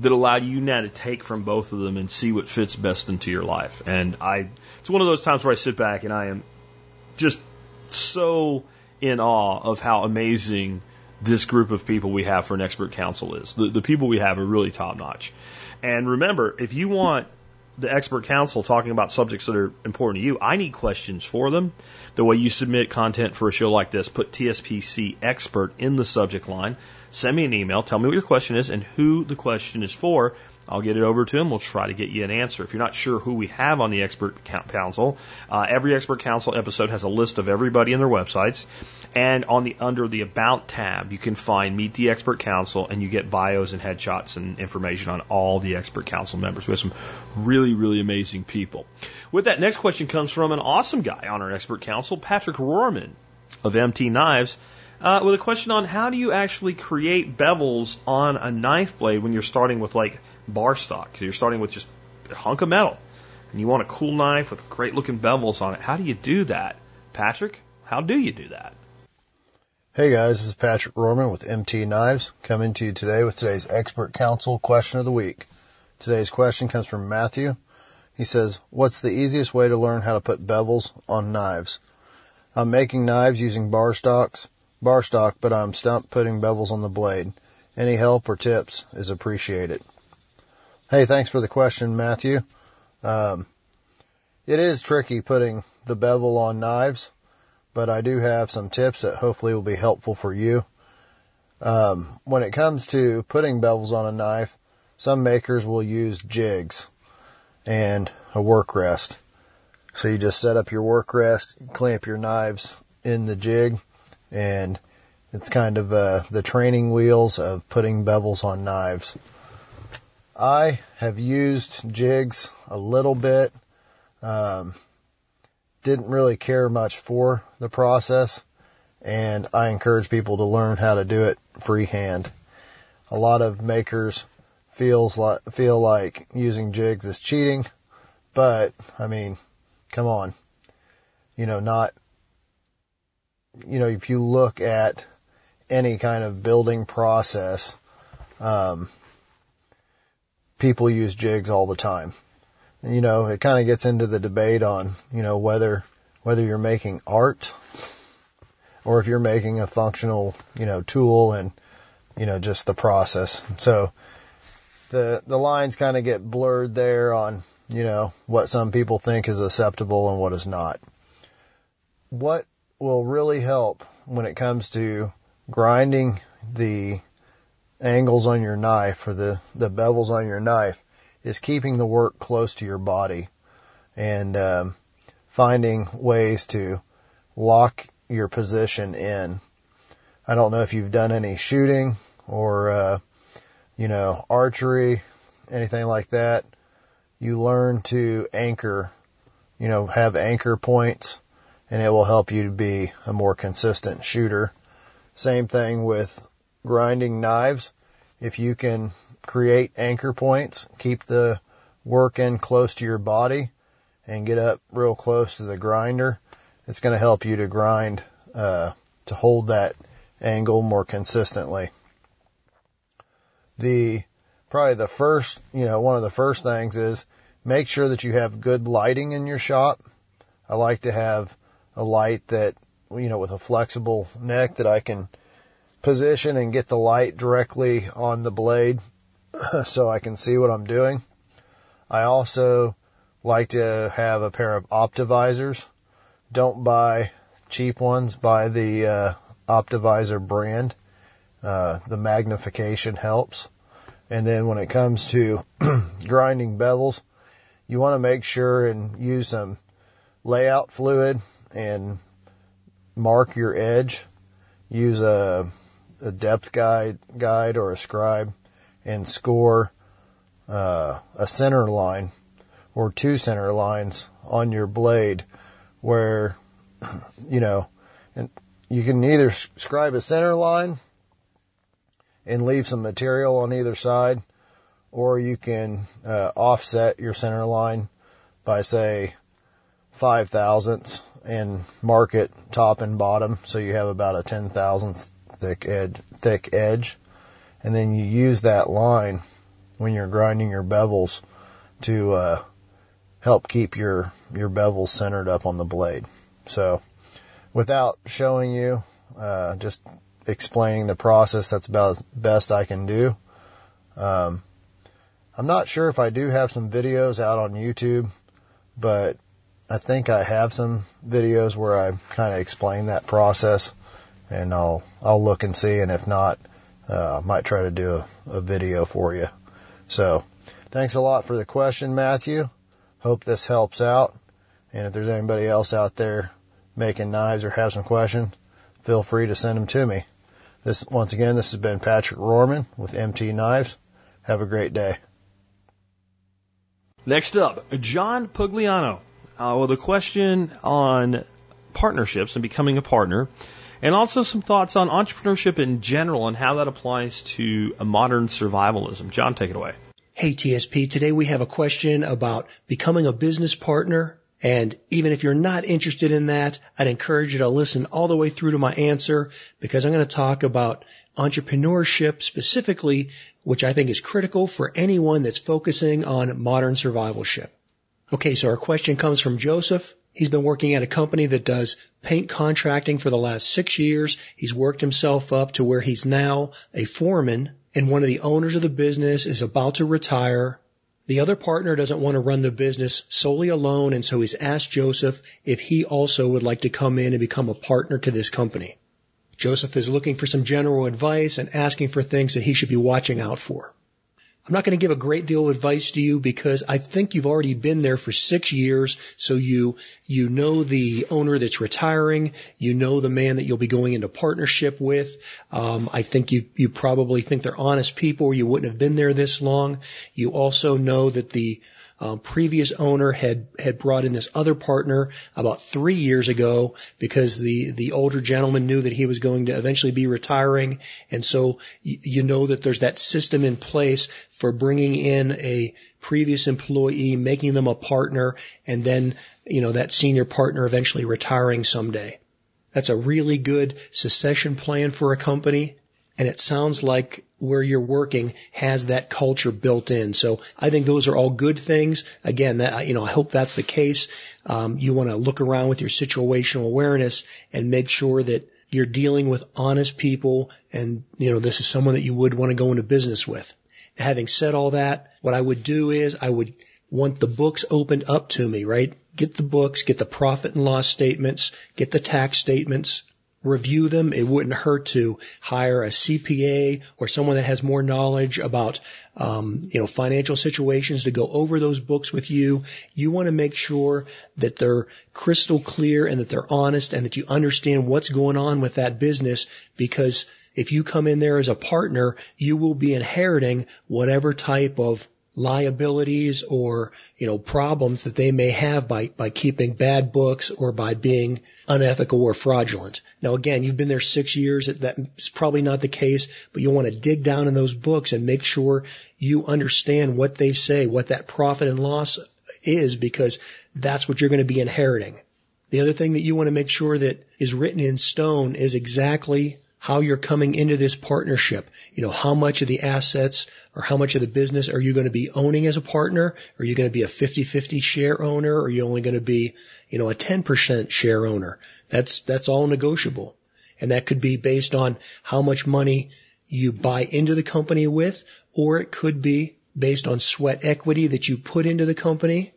A: that allow you now to take from both of them and see what fits best into your life. And I, it's one of those times where I sit back and I am just so in awe of how amazing this group of people we have for an expert council is. The, the people we have are really top notch. And remember, if you want the expert council talking about subjects that are important to you, I need questions for them. The way you submit content for a show like this, put TSPC expert in the subject line. Send me an email. Tell me what your question is and who the question is for. I'll get it over to him. We'll try to get you an answer. If you're not sure who we have on the expert council, uh, every expert council episode has a list of everybody in their websites, and on the under the about tab, you can find meet the expert council, and you get bios and headshots and information on all the expert council members. We have some really really amazing people. With that, next question comes from an awesome guy on our expert council, Patrick Rorman of MT Knives. Uh, with a question on how do you actually create bevels on a knife blade when you're starting with like bar stock. You're starting with just a hunk of metal and you want a cool knife with great looking bevels on it. How do you do that? Patrick, how do you do that?
F: Hey guys, this is Patrick Rorman with MT Knives coming to you today with today's expert council question of the week. Today's question comes from Matthew. He says, what's the easiest way to learn how to put bevels on knives? I'm making knives using bar stocks, bar stock, but I'm stumped putting bevels on the blade. Any help or tips is appreciated. Hey, thanks for the question, Matthew. Um, it is tricky putting the bevel on knives but I do have some tips that hopefully will be helpful for you. Um, when it comes to putting bevels on a knife, some makers will use jigs and a work rest. So you just set up your work rest, clamp your knives in the jig, and it's kind of uh, the training wheels of putting bevels on knives. I have used jigs a little bit. Um, didn't really care much for the process and I encourage people to learn how to do it freehand. A lot of makers feels like, feel like using jigs is cheating, but I mean, come on. You know, not, you know, if you look at any kind of building process, um, people use jigs all the time you know, it kind of gets into the debate on, you know, whether, whether you're making art or if you're making a functional, you know, tool and, you know, just the process. So the, the lines kind of get blurred there on, you know, what some people think is acceptable and what is not. What will really help when it comes to grinding the angles on your knife or the, the bevels on your knife is keeping the work close to your body and um, finding ways to lock your position in. I don't know if you've done any shooting or, uh, you know, archery, anything like that. You learn to anchor, you know, have anchor points and it will help you to be a more consistent shooter. Same thing with grinding knives. If you can create anchor points, keep the work in close to your body and get up real close to the grinder. It's going to help you to grind, uh, to hold that angle more consistently. The, probably the first, you know, one of the first things is make sure that you have good lighting in your shop. I like to have a light that, you know, with a flexible neck that I can position and get the light directly on the blade so I can see what I'm doing. I also like to have a pair of Optivisors. Don't buy cheap ones. Buy the uh, Optivisor brand. Uh, the magnification helps. And then when it comes to grinding bevels, you want to make sure and use some layout fluid and mark your edge. Use a, a depth guide, guide or a scribe and score uh, a center line or two center lines on your blade where you know and you can either scribe a center line and leave some material on either side or you can uh, offset your center line by say five thousandths and mark it top and bottom. So you have about a ten thousandth thick edge thick edge and then you use that line when you're grinding your bevels to uh, help keep your your bevels centered up on the blade. So, without showing you, uh, just explaining the process, that's about as best I can do. Um, I'm not sure if I do have some videos out on YouTube, but I think I have some videos where I kind of explain that process, and I'll I'll look and see, and if not, uh, might try to do a, a video for you. So thanks a lot for the question, Matthew. Hope this helps out. And if there's anybody else out there making knives or have some questions, feel free to send them to me. This, once again, this has been Patrick Rorman with MT Knives. Have a great day.
A: Next up, John Pugliano uh, with a question on partnerships and becoming a partner and also some thoughts on entrepreneurship in general and how that applies to a modern survivalism. John, take it away.
G: Hey TSP, today we have a question about becoming a business partner And even if you're not interested in that, I'd encourage you to listen all the way through to my answer because I'm going to talk about entrepreneurship specifically, which I think is critical for anyone that's focusing on modern survivalship. Okay, so our question comes from Joseph. He's been working at a company that does paint contracting for the last six years. He's worked himself up to where he's now a foreman and one of the owners of the business is about to retire. The other partner doesn't want to run the business solely alone and so he's asked Joseph if he also would like to come in and become a partner to this company. Joseph is looking for some general advice and asking for things that he should be watching out for. I'm not going to give a great deal of advice to you because I think you've already been there for six years. So you, you know the owner that's retiring. You know the man that you'll be going into partnership with. Um, I think you, you probably think they're honest people or you wouldn't have been there this long. You also know that the um, previous owner had had brought in this other partner about three years ago because the the older gentleman knew that he was going to eventually be retiring, and so y- you know that there's that system in place for bringing in a previous employee, making them a partner, and then you know that senior partner eventually retiring someday. That's a really good succession plan for a company and it sounds like where you're working has that culture built in. So I think those are all good things. Again, that you know, I hope that's the case. Um, you want to look around with your situational awareness and make sure that you're dealing with honest people, and you know, this is someone that you would want to go into business with. Having said all that, what I would do is I would want the books opened up to me, right? Get the books, get the profit and loss statements, get the tax statements, review them. It wouldn't hurt to hire a CPA or someone that has more knowledge about, um, you know, financial situations to go over those books with you. You want to make sure that they're crystal clear and that they're honest and that you understand what's going on with that business because if you come in there as a partner, you will be inheriting whatever type of liabilities or, you know, problems that they may have by, by keeping bad books or by being unethical or fraudulent. Now again, you've been there six years. That's probably not the case, but you'll want to dig down in those books and make sure you understand what they say, what that profit and loss is, because that's what you're going to be inheriting. The other thing that you want to make sure that is written in stone is exactly how you're coming into this partnership. You know, how much of the assets or how much of the business are you going to be owning as a partner? Are you going to be a 50-50 share owner? Or are you only going to be, you know, a 10% share owner? That's, that's all negotiable. And that could be based on how much money you buy into the company with, or it could be based on sweat equity that you put into the company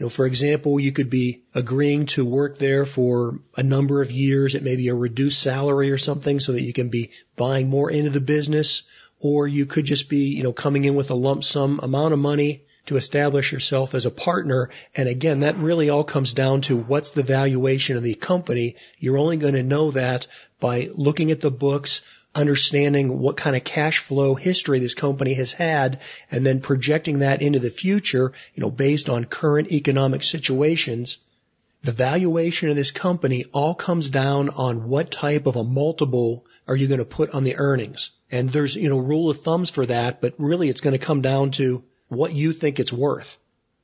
G: you know, for example, you could be agreeing to work there for a number of years. at maybe a reduced salary or something so that you can be buying more into the business. Or you could just be, you know, coming in with a lump sum amount of money to establish yourself as a partner. And again, that really all comes down to what's the valuation of the company. You're only going to know that by looking at the books, understanding what kind of cash flow history this company has had and then projecting that into the future, you know, based on current economic situations. The valuation of this company all comes down on what type of a multiple are you going to put on the earnings. And there's, you know, rule of thumbs for that, but really it's going to come down to what you think it's worth.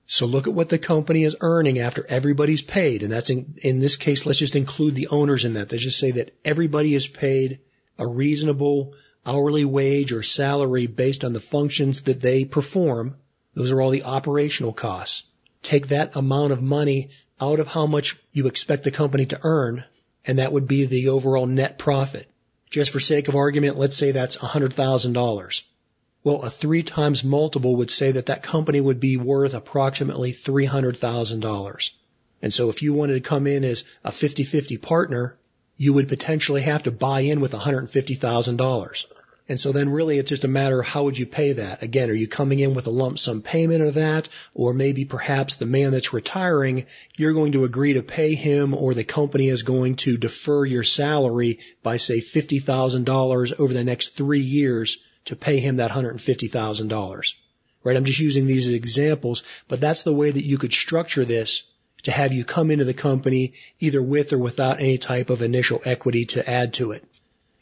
G: So look at what the company is earning after everybody's paid. And that's in, in this case, let's just include the owners in that. Let's just say that everybody is paid a reasonable hourly wage or salary based on the functions that they perform. Those are all the operational costs. Take that amount of money out of how much you expect the company to earn, and that would be the overall net profit. Just for sake of argument, let's say that's $100,000. Well, a three times multiple would say that that company would be worth approximately $300,000. And so if you wanted to come in as a 50-50 partner, you would potentially have to buy in with $150,000. And so then really it's just a matter of how would you pay that? Again, are you coming in with a lump sum payment of that? Or maybe perhaps the man that's retiring, you're going to agree to pay him or the company is going to defer your salary by say $50,000 over the next three years to pay him that $150,000. Right? I'm just using these as examples, but that's the way that you could structure this to have you come into the company either with or without any type of initial equity to add to it.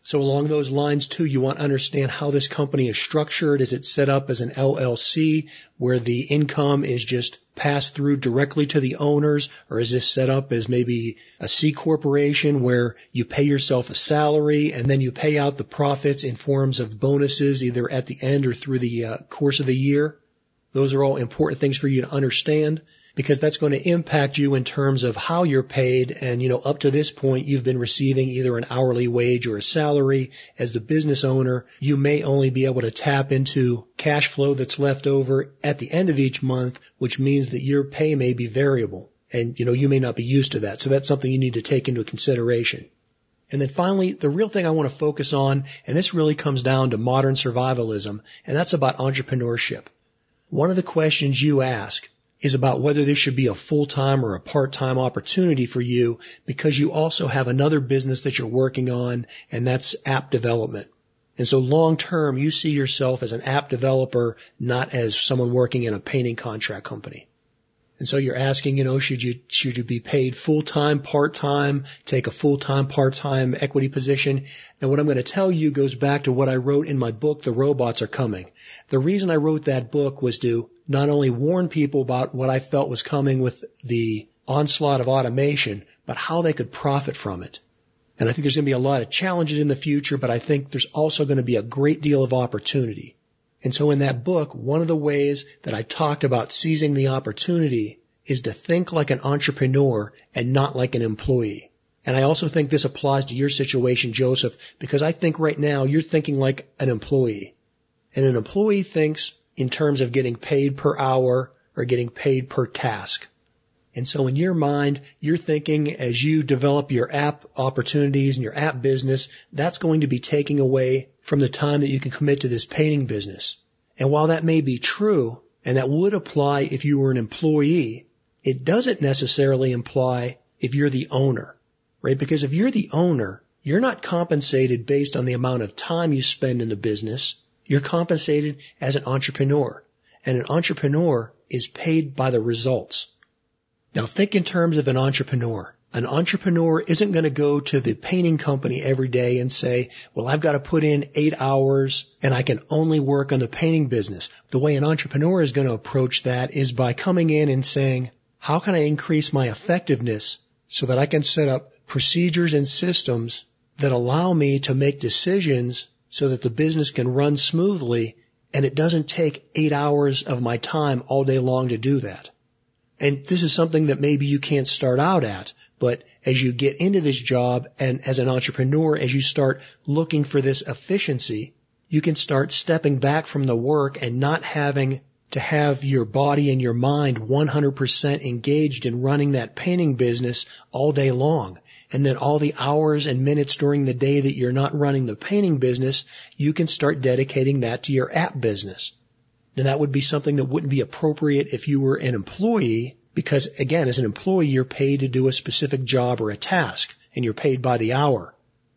G: So along those lines too, you want to understand how this company is structured. Is it set up as an LLC where the income is just passed through directly to the owners or is this set up as maybe a C corporation where you pay yourself a salary and then you pay out the profits in forms of bonuses either at the end or through the uh, course of the year? Those are all important things for you to understand because that's going to impact you in terms of how you're paid. And, you know, up to this point, you've been receiving either an hourly wage or a salary. As the business owner, you may only be able to tap into cash flow that's left over at the end of each month, which means that your pay may be variable. And, you know, you may not be used to that. So that's something you need to take into consideration. And then finally, the real thing I want to focus on, and this really comes down to modern survivalism, and that's about entrepreneurship. One of the questions you ask is about whether this should be a full-time or a part-time opportunity for you because you also have another business that you're working on and that's app development. And so long term, you see yourself as an app developer, not as someone working in a painting contract company. And so you're asking, you know, should you, should you be paid full time, part time, take a full time, part time equity position? And what I'm going to tell you goes back to what I wrote in my book, The Robots Are Coming. The reason I wrote that book was to not only warn people about what I felt was coming with the onslaught of automation, but how they could profit from it. And I think there's going to be a lot of challenges in the future, but I think there's also going to be a great deal of opportunity. And so in that book, one of the ways that I talked about seizing the opportunity is to think like an entrepreneur and not like an employee. And I also think this applies to your situation, Joseph, because I think right now you're thinking like an employee. And an employee thinks in terms of getting paid per hour or getting paid per task. And so in your mind, you're thinking as you develop your app opportunities and your app business, that's going to be taking away from the time that you can commit to this painting business. And while that may be true, and that would apply if you were an employee, it doesn't necessarily imply if you're the owner, right? Because if you're the owner, you're not compensated based on the amount of time you spend in the business. You're compensated as an entrepreneur. And an entrepreneur is paid by the results. Now think in terms of an entrepreneur. An entrepreneur isn't going to go to the painting company every day and say, well, I've got to put in eight hours and I can only work on the painting business. The way an entrepreneur is going to approach that is by coming in and saying, how can I increase my effectiveness so that I can set up procedures and systems that allow me to make decisions so that the business can run smoothly and it doesn't take eight hours of my time all day long to do that. And this is something that maybe you can't start out at, but as you get into this job and as an entrepreneur, as you start looking for this efficiency, you can start stepping back from the work and not having to have your body and your mind 100% engaged in running that painting business all day long. And then all the hours and minutes during the day that you're not running the painting business, you can start dedicating that to your app business. Now that would be something that wouldn't be appropriate if you were an employee because again, as an employee, you're paid to do a specific job or a task and you're paid by the hour.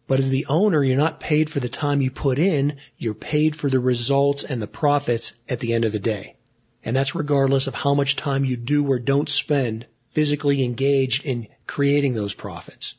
G: But as the owner, you're not paid for the time you put in, you're paid for the results and the profits at the end of the day. And that's regardless of how much time you do or don't spend physically engaged in creating those profits.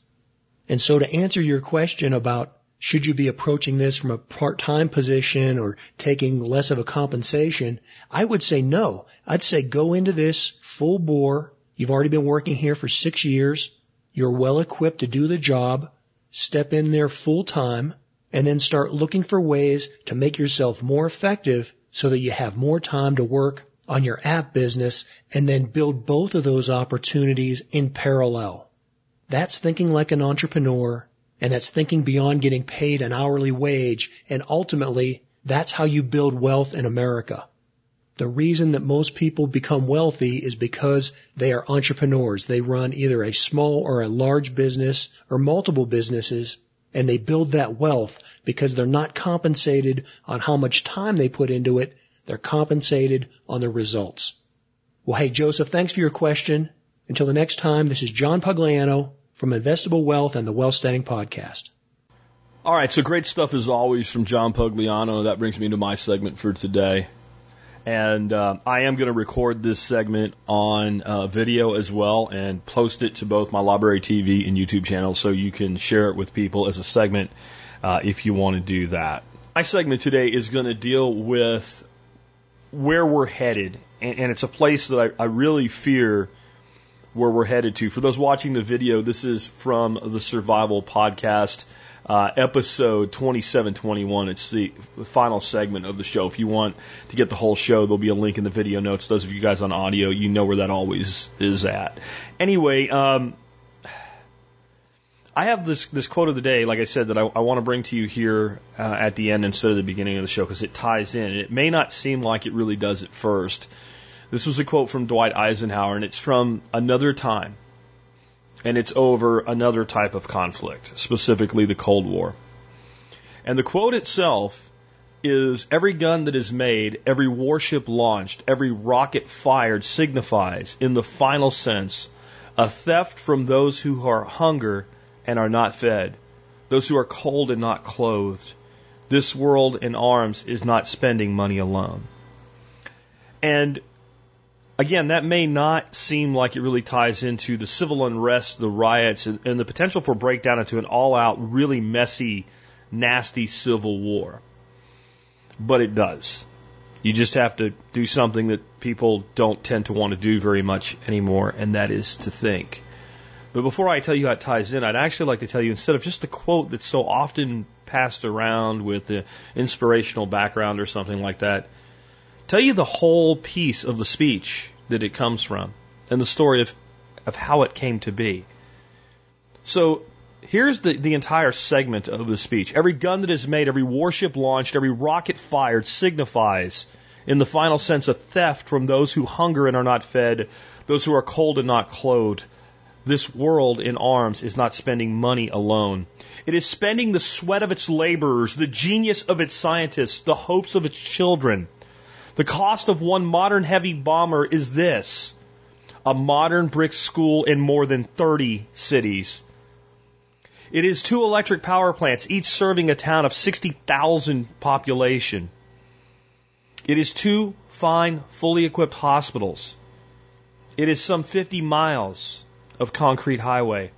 G: And so to answer your question about should you be approaching this from a part-time position or taking less of a compensation? I would say no. I'd say go into this full bore. You've already been working here for six years. You're well equipped to do the job. Step in there full time and then start looking for ways to make yourself more effective so that you have more time to work on your app business and then build both of those opportunities in parallel. That's thinking like an entrepreneur and that's thinking beyond getting paid an hourly wage. And ultimately, that's how you build wealth in America. The reason that most people become wealthy is because they are entrepreneurs. They run either a small or a large business or multiple businesses and they build that wealth because they're not compensated on how much time they put into it. They're compensated on the results. Well, hey, Joseph, thanks for your question. Until the next time, this is John Pugliano from Investable Wealth and the Wealth Standard Podcast.
A: All right, so great stuff as always from John Pugliano. That brings me to my segment for today. And uh, I am going to record this segment on uh, video as well and post it to both my LBRY TV and YouTube channel so you can share it with people as a segment uh, if you want to do that. My segment today is going to deal with where we're headed, and, and it's a place that I, I really fear where we're headed to. For those watching the video, this is from the Survival Podcast, uh, episode 2721. It's the final segment of the show. If you want to get the whole show, there'll be a link in the video notes. Those of you guys on audio, you know where that always is at. Anyway, um, I have this this quote of the day, like I said, that I, I want to bring to you here uh, at the end instead of the beginning of the show because it ties in. It may not seem like it really does at first. This was a quote from Dwight Eisenhower, and it's from another time, and it's over another type of conflict, specifically the Cold War. And the quote itself is every gun that is made, every warship launched, every rocket fired signifies, in the final sense, a theft from those who are hunger and are not fed, those who are cold and not clothed. This world in arms is not spending money alone. And again, that may not seem like it really ties into the civil unrest, the riots, and, and the potential for breakdown into an all out, really messy, nasty civil war. But it does. You just have to do something that people don't tend to want to do very much anymore, and that is to think. But before I tell you how it ties in, I'd actually like to tell you instead of just the quote that's so often passed around with the inspirational background or something like that, tell you the whole piece of the speech that it comes from and the story of, of how it came to be. So here's the, the entire segment of the speech. Every gun that is made, every warship launched, every rocket fired signifies, in the final sense, a theft from those who hunger and are not fed, those who are cold and not clothed, this world in arms is not spending money alone. It is spending the sweat of its laborers, the genius of its scientists, the hopes of its children. The cost of one modern heavy bomber is this a modern brick school in more than 30 cities. It is two electric power plants, each serving a town of 60,000 population. It is two fine, fully equipped hospitals. It is some 50 miles of concrete highway.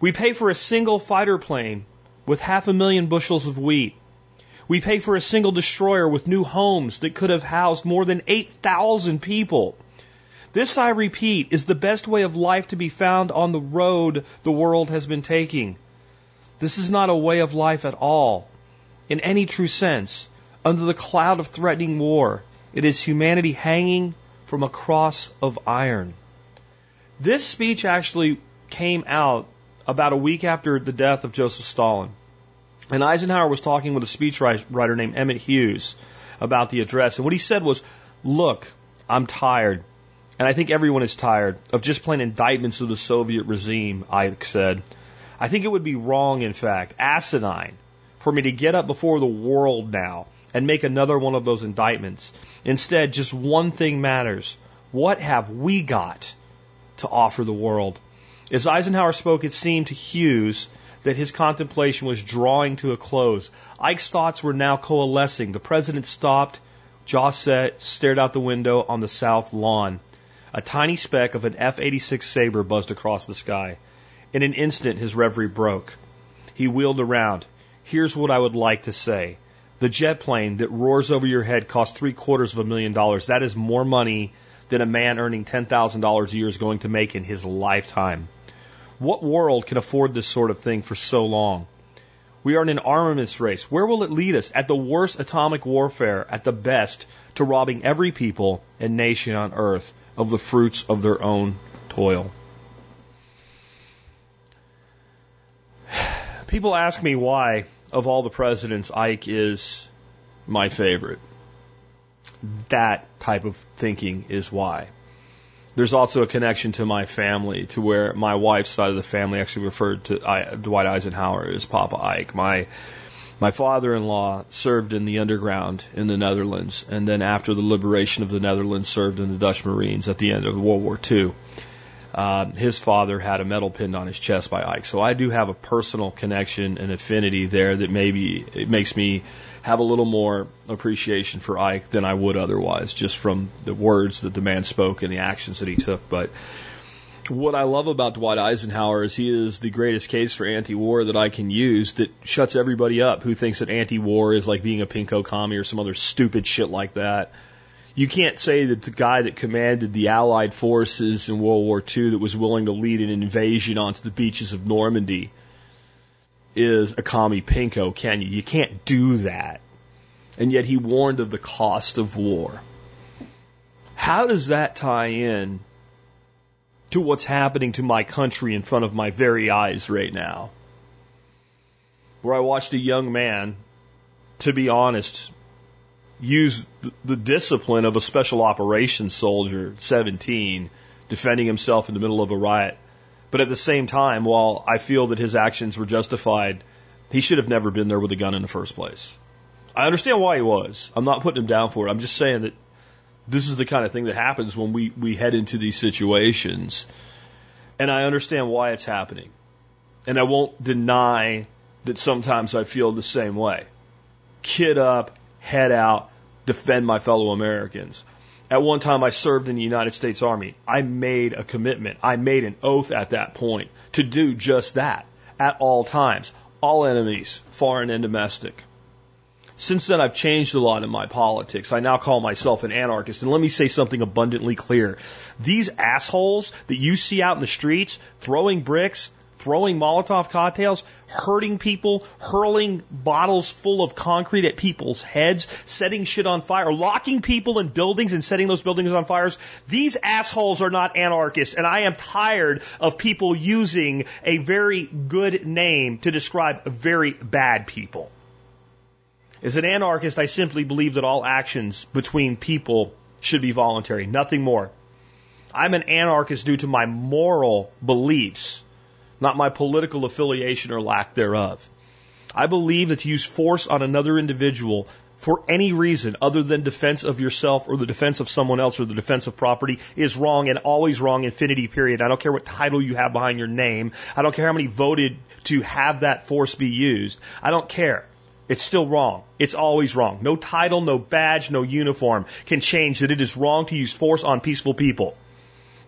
A: We pay for a single fighter plane with half a million bushels of wheat. We pay for a single destroyer with new homes that could have housed more than 8,000 people. This, I repeat, is the best way of life to be found on the road the world has been taking. This is not a way of life at all, in any true sense. Under the cloud of threatening war, it is humanity hanging from a cross of iron. This speech actually came out about a week after the death of Joseph Stalin. And Eisenhower was talking with a speechwriter named Emmett Hughes about the address. And what he said was, Look, I'm tired. And I think everyone is tired of just plain indictments of the Soviet regime, Ike said. I think it would be wrong, in fact, asinine, for me to get up before the world now and make another one of those indictments. Instead, just one thing matters. What have we got to offer the world? As Eisenhower spoke, it seemed to Hughes that his contemplation was drawing to a close. Ike's thoughts were now coalescing. The president stopped, jaw set, stared out the window on the south lawn. A tiny speck of an F 86 Sabre buzzed across the sky. In an instant, his reverie broke. He wheeled around. Here's what I would like to say. The jet plane that roars over your head costs three quarters of a million dollars. That is more money than a man earning $10,000 a year is going to make in his lifetime. What world can afford this sort of thing for so long? We are in an armaments race. Where will it lead us? At the worst atomic warfare, at the best, to robbing every people and nation on earth of the fruits of their own toil. People ask me why, of all the presidents, Ike is my favorite. That type of thinking is why. There's also a connection to my family, to where my wife's side of the family actually referred to I, Dwight Eisenhower as Papa Ike. My my father-in-law served in the underground in the Netherlands, and then after the liberation of the Netherlands, served in the Dutch Marines at the end of World War II. Uh, his father had a medal pinned on his chest by Ike, so I do have a personal connection and affinity there that maybe it makes me have a little more appreciation for Ike than I would otherwise, just from the words that the man spoke and the actions that he took. But what I love about Dwight Eisenhower is he is the greatest case for anti-war that I can use that shuts everybody up who thinks that anti-war is like being a pinko commie or some other stupid shit like that. You can't say that the guy that commanded the Allied forces in World War II that was willing to lead an invasion onto the beaches of Normandy is a commie pinko, can you? You can't do that. And yet he warned of the cost of war. How does that tie in to what's happening to my country in front of my very eyes right now? Where I watched a young man, to be honest, use the, discipline of a special operations soldier, 17, defending himself in the middle of a riot. But at the same time, while I feel that his actions were justified, he should have never been there with a gun in the first place. I understand why he was. I'm not putting him down for it. I'm just saying that this is the kind of thing that happens when we, we head into these situations. And I understand why it's happening. And I won't deny that sometimes I feel the same way. Kid up, head out, defend my fellow Americans. At one time, I served in the United States Army. I made a commitment. I made an oath at that point to do just that at all times. All enemies, foreign and domestic. Since then, I've changed a lot in my politics. I now call myself an anarchist. And let me say something abundantly clear. These assholes that you see out in the streets throwing bricks, throwing Molotov cocktails, hurting people, hurling bottles full of concrete at people's heads, setting shit on fire, locking people in buildings and setting those buildings on fires. These assholes are not anarchists, and I am tired of people using a very good name to describe very bad people. As an anarchist, I simply believe that all actions between people should be voluntary, nothing more. I'm an anarchist due to my moral beliefs, not my political affiliation or lack thereof. I believe that to use force on another individual for any reason other than defense of yourself or the defense of someone else or the defense of property is wrong and always wrong, infinity period. I don't care what title you have behind your name. I don't care how many voted to have that force be used. I don't care. It's still wrong. It's always wrong. No title, no badge, no uniform can change that it is wrong to use force on peaceful people.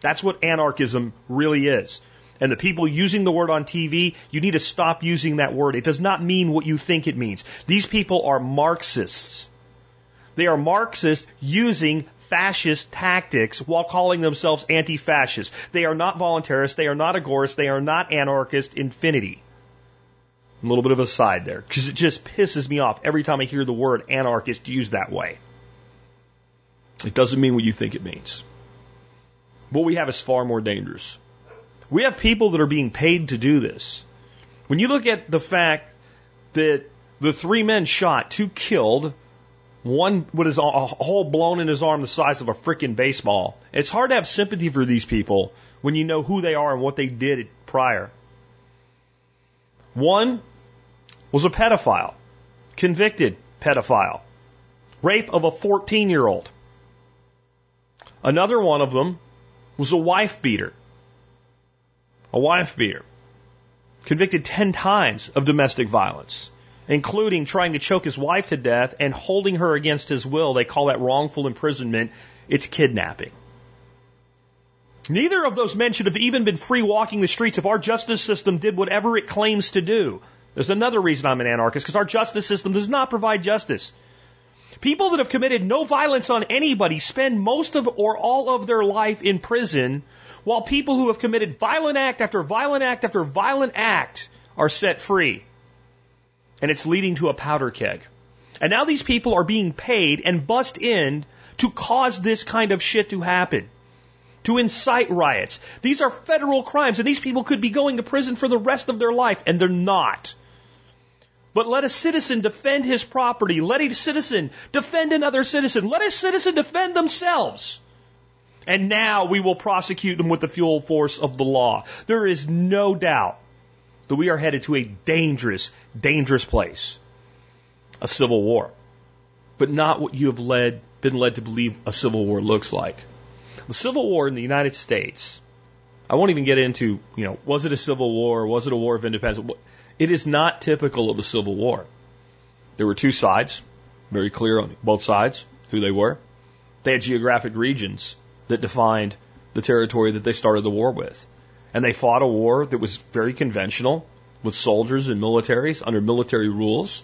A: That's what anarchism really is. And the people using the word on TV, you need to stop using that word. It does not mean what you think it means. These people are Marxists. They are Marxists using fascist tactics while calling themselves anti-fascist. They are not voluntarists. They are not agorists. They are not anarchist infinity. A little bit of a side there because it just pisses me off every time I hear the word anarchist used that way. It doesn't mean what you think it means. What we have is far more dangerous. We have people that are being paid to do this. When you look at the fact that the three men shot, two killed, one with his a hole blown in his arm the size of a freaking baseball. It's hard to have sympathy for these people when you know who they are and what they did prior. One was a pedophile, convicted pedophile, rape of a 14 year old. Another one of them was a wife beater, a wife beater, convicted 10 times of domestic violence, including trying to choke his wife to death and holding her against his will. They call that wrongful imprisonment. It's kidnapping. Neither of those men should have even been free walking the streets if our justice system did whatever it claims to do. There's another reason I'm an anarchist, because our justice system does not provide justice. People that have committed no violence on anybody spend most of or all of their life in prison, while people who have committed violent act after violent act after violent act are set free. And it's leading to a powder keg. And now these people are being paid and bust in to cause this kind of shit to happen to incite riots. These are federal crimes, and these people could be going to prison for the rest of their life, and they're not. But let a citizen defend his property. Let a citizen defend another citizen. Let a citizen defend themselves. And now we will prosecute them with the full force of the law. There is no doubt that we are headed to a dangerous, dangerous place. A civil war. But not what you have led, been led to believe a civil war looks like. The Civil War in the United States, I won't even get into, you know, was it a civil war? Was it a war of independence? It is not typical of a civil war. There were two sides, very clear on both sides who they were. They had geographic regions that defined the territory that they started the war with. And they fought a war that was very conventional with soldiers and militaries under military rules.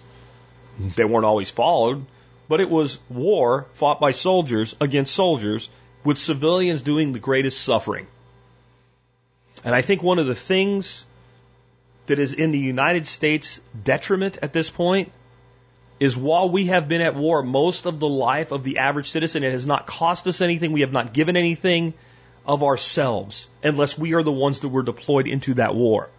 A: They weren't always followed, but it was war fought by soldiers against soldiers with civilians doing the greatest suffering. And I think one of the things that is in the United States detriment at this point is while we have been at war most of the life of the average citizen, it has not cost us anything. We have not given anything of ourselves unless we are the ones that were deployed into that war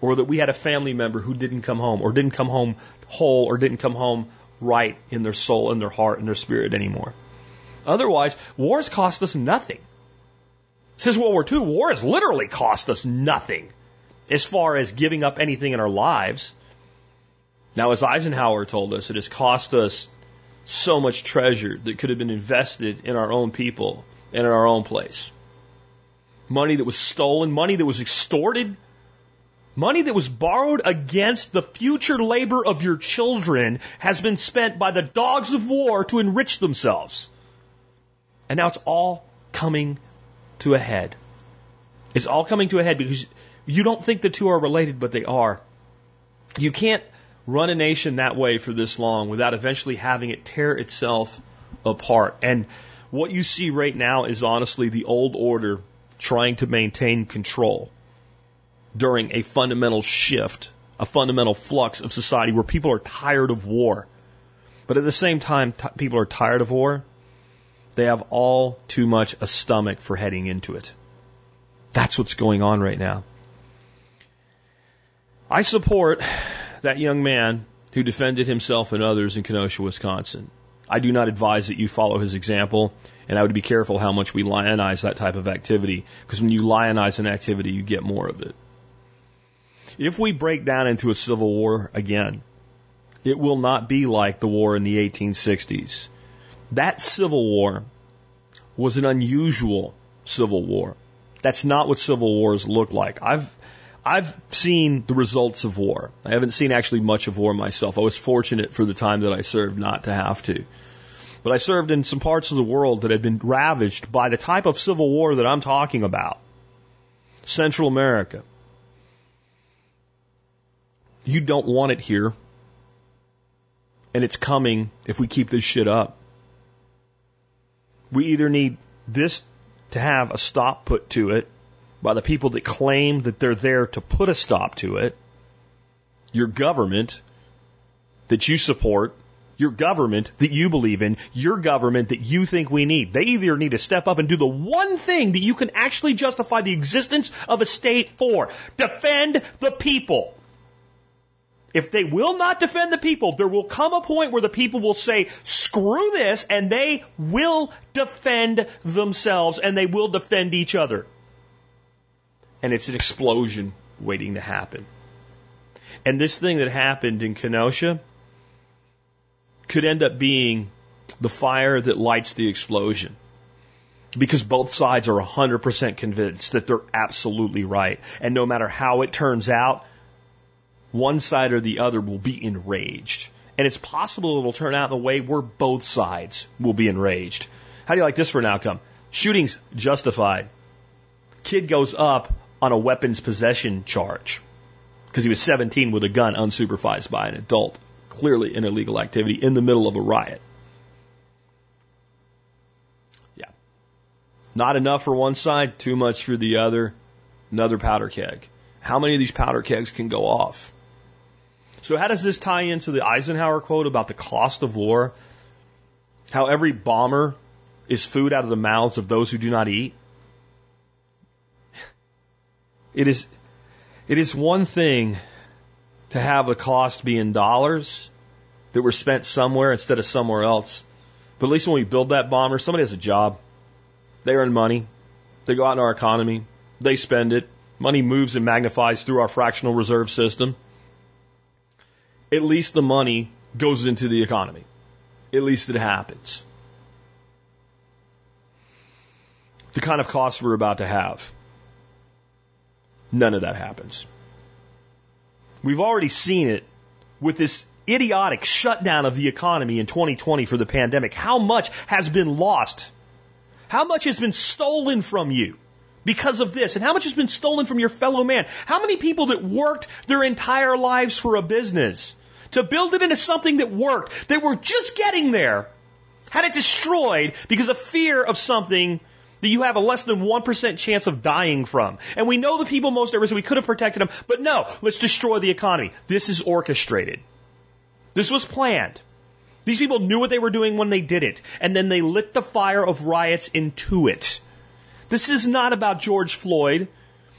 A: or that we had a family member who didn't come home or didn't come home whole or didn't come home right in their soul and their heart and their spirit anymore. Otherwise, wars cost us nothing. Since World War II, war has literally cost us nothing as far as giving up anything in our lives. Now, as Eisenhower told us, it has cost us so much treasure that could have been invested in our own people and in our own place. Money that was stolen, money that was extorted, money that was borrowed against the future labor of your children has been spent by the dogs of war to enrich themselves. And now it's all coming to a head. It's all coming to a head because you don't think the two are related, but they are. You can't run a nation that way for this long without eventually having it tear itself apart. And what you see right now is honestly the old order trying to maintain control during a fundamental shift, a fundamental flux of society where people are tired of war. But at the same time, people are tired of war. They have all too much a stomach for heading into it. That's what's going on right now. I support that young man who defended himself and others in Kenosha, Wisconsin. I do not advise that you follow his example, and I would be careful how much we lionize that type of activity, because when you lionize an activity, you get more of it. If we break down into a civil war again, it will not be like the war in the 1860s. That civil war was an unusual civil war. That's not what civil wars look like. I've I've seen the results of war. I haven't seen actually much of war myself. I was fortunate for the time that I served not to have to. But I served in some parts of the world that had been ravaged by the type of civil war that I'm talking about. Central America. You don't want it here. And it's coming if we keep this shit up. We either need this to have a stop put to it by the people that claim that they're there to put a stop to it, your government that you support, your government that you believe in, your government that you think we need. They either need to step up and do the one thing that you can actually justify the existence of a state for defend the people. If they will not defend the people, there will come a point where the people will say, screw this, and they will defend themselves and they will defend each other. And it's an explosion waiting to happen. And this thing that happened in Kenosha could end up being the fire that lights the explosion. Because both sides are 100% convinced that they're absolutely right. And no matter how it turns out, one side or the other will be enraged. And it's possible it'll turn out in a way where both sides will be enraged. How do you like this for an outcome? Shooting's justified. Kid goes up on a weapons possession charge because he was 17 with a gun unsupervised by an adult. Clearly an illegal activity in the middle of a riot. Yeah. Not enough for one side, too much for the other. Another powder keg. How many of these powder kegs can go off? So how does this tie into the Eisenhower quote about the cost of war? How every bomber is food out of the mouths of those who do not eat? It is, it is one thing to have the cost be in dollars that were spent somewhere instead of somewhere else. But at least when we build that bomber, somebody has a job. They earn money. They go out in our economy. They spend it. Money moves and magnifies through our fractional reserve system at least the money goes into the economy. At least it happens. The kind of costs we're about to have, none of that happens. We've already seen it with this idiotic shutdown of the economy in 2020 for the pandemic. How much has been lost? How much has been stolen from you because of this? And how much has been stolen from your fellow man? How many people that worked their entire lives for a business to build it into something that worked, that were just getting there, had it destroyed because of fear of something that you have a less than 1% chance of dying from. And we know the people most at risk, we could have protected them, but no, let's destroy the economy. This is orchestrated. This was planned. These people knew what they were doing when they did it, and then they lit the fire of riots into it. This is not about George Floyd,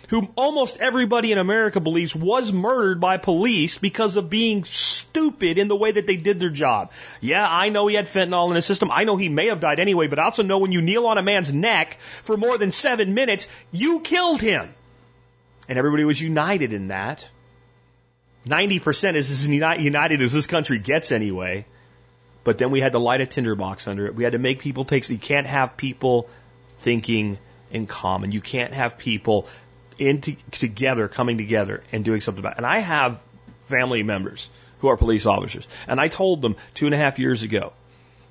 A: who almost everybody in America believes was murdered by police because of being stupid in the way that they did their job. Yeah, I know he had fentanyl in his system. I know he may have died anyway, but I also know when you kneel on a man's neck for more than seven minutes, you killed him. And everybody was united in that. 90% is as united as this country gets anyway. But then we had to light a tinderbox under it. We had to make people take, you can't have people thinking in common. You can't have people in to, together, coming together and doing something about it. And I have family members who are police officers. And I told them two and a half years ago,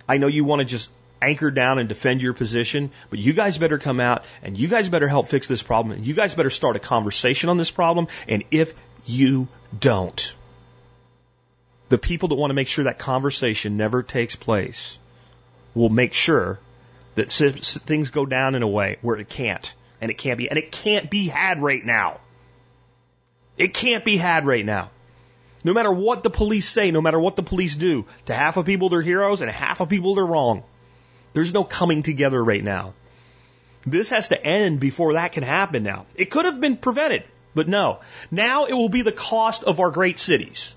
A: I know you want to just anchor down and defend your position, but you guys better come out and you guys better help fix this problem and you guys better start a conversation on this problem. And if you don't, the people that want to make sure that conversation never takes place will make sure that things go down in a way where it can't and it can't be, and it can't be had right now. It can't be had right now. No matter what the police say, no matter what the police do, to half of people they're heroes and half of people they're wrong. There's no coming together right now. This has to end before that can happen now. It could have been prevented, but no. Now it will be the cost of our great cities.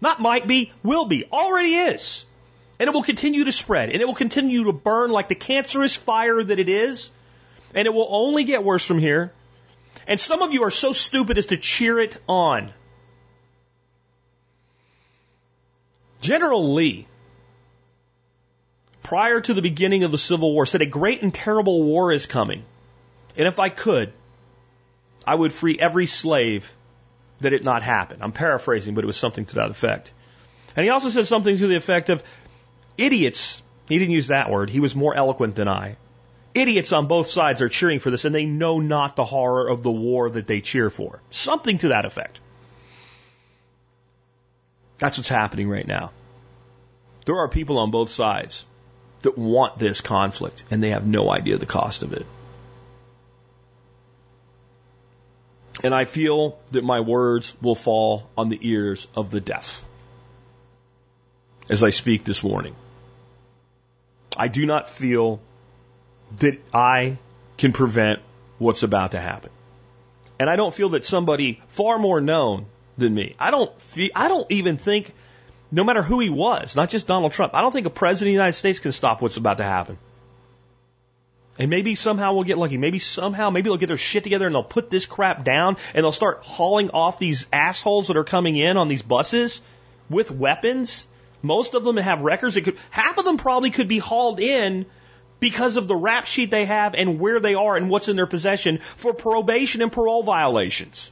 A: Not might be, will be, already is. And it will continue to spread and it will continue to burn like the cancerous fire that it is and it will only get worse from here. And some of you are so stupid as to cheer it on. General Lee, prior to the beginning of the Civil War, said a great and terrible war is coming. And if I could, I would free every slave that it not happen. I'm paraphrasing, but it was something to that effect. And he also said something to the effect of idiots. He didn't use that word. He was more eloquent than I. Idiots on both sides are cheering for this and they know not the horror of the war that they cheer for. Something to that effect. That's what's happening right now. There are people on both sides that want this conflict and they have no idea the cost of it. And I feel that my words will fall on the ears of the deaf as I speak this morning. I do not feel that I can prevent what's about to happen. And I don't feel that somebody far more known than me. I don't feel, I don't even think, no matter who he was, not just Donald Trump, I don't think a president of the United States can stop what's about to happen. And maybe somehow we'll get lucky. Maybe somehow, maybe they'll get their shit together and they'll put this crap down and they'll start hauling off these assholes that are coming in on these buses with weapons. Most of them have records. It could, half of them probably could be hauled in because of the rap sheet they have and where they are and what's in their possession for probation and parole violations.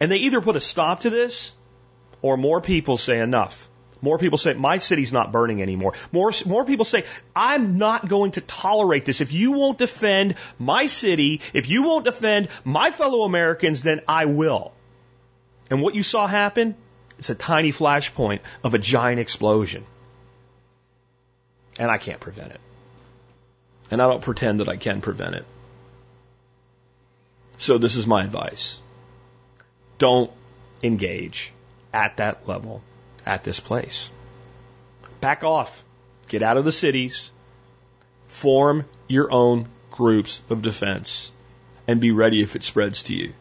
A: And they either put a stop to this or more people say enough. More people say, my city's not burning anymore. More, more people say, I'm not going to tolerate this. If you won't defend my city, if you won't defend my fellow Americans, then I will. And what you saw happen, it's a tiny flashpoint of a giant explosion. And I can't prevent it. And I don't pretend that I can prevent it. So this is my advice. Don't engage at that level, at this place. Back off. Get out of the cities. Form your own groups of defense and be ready if it spreads to you.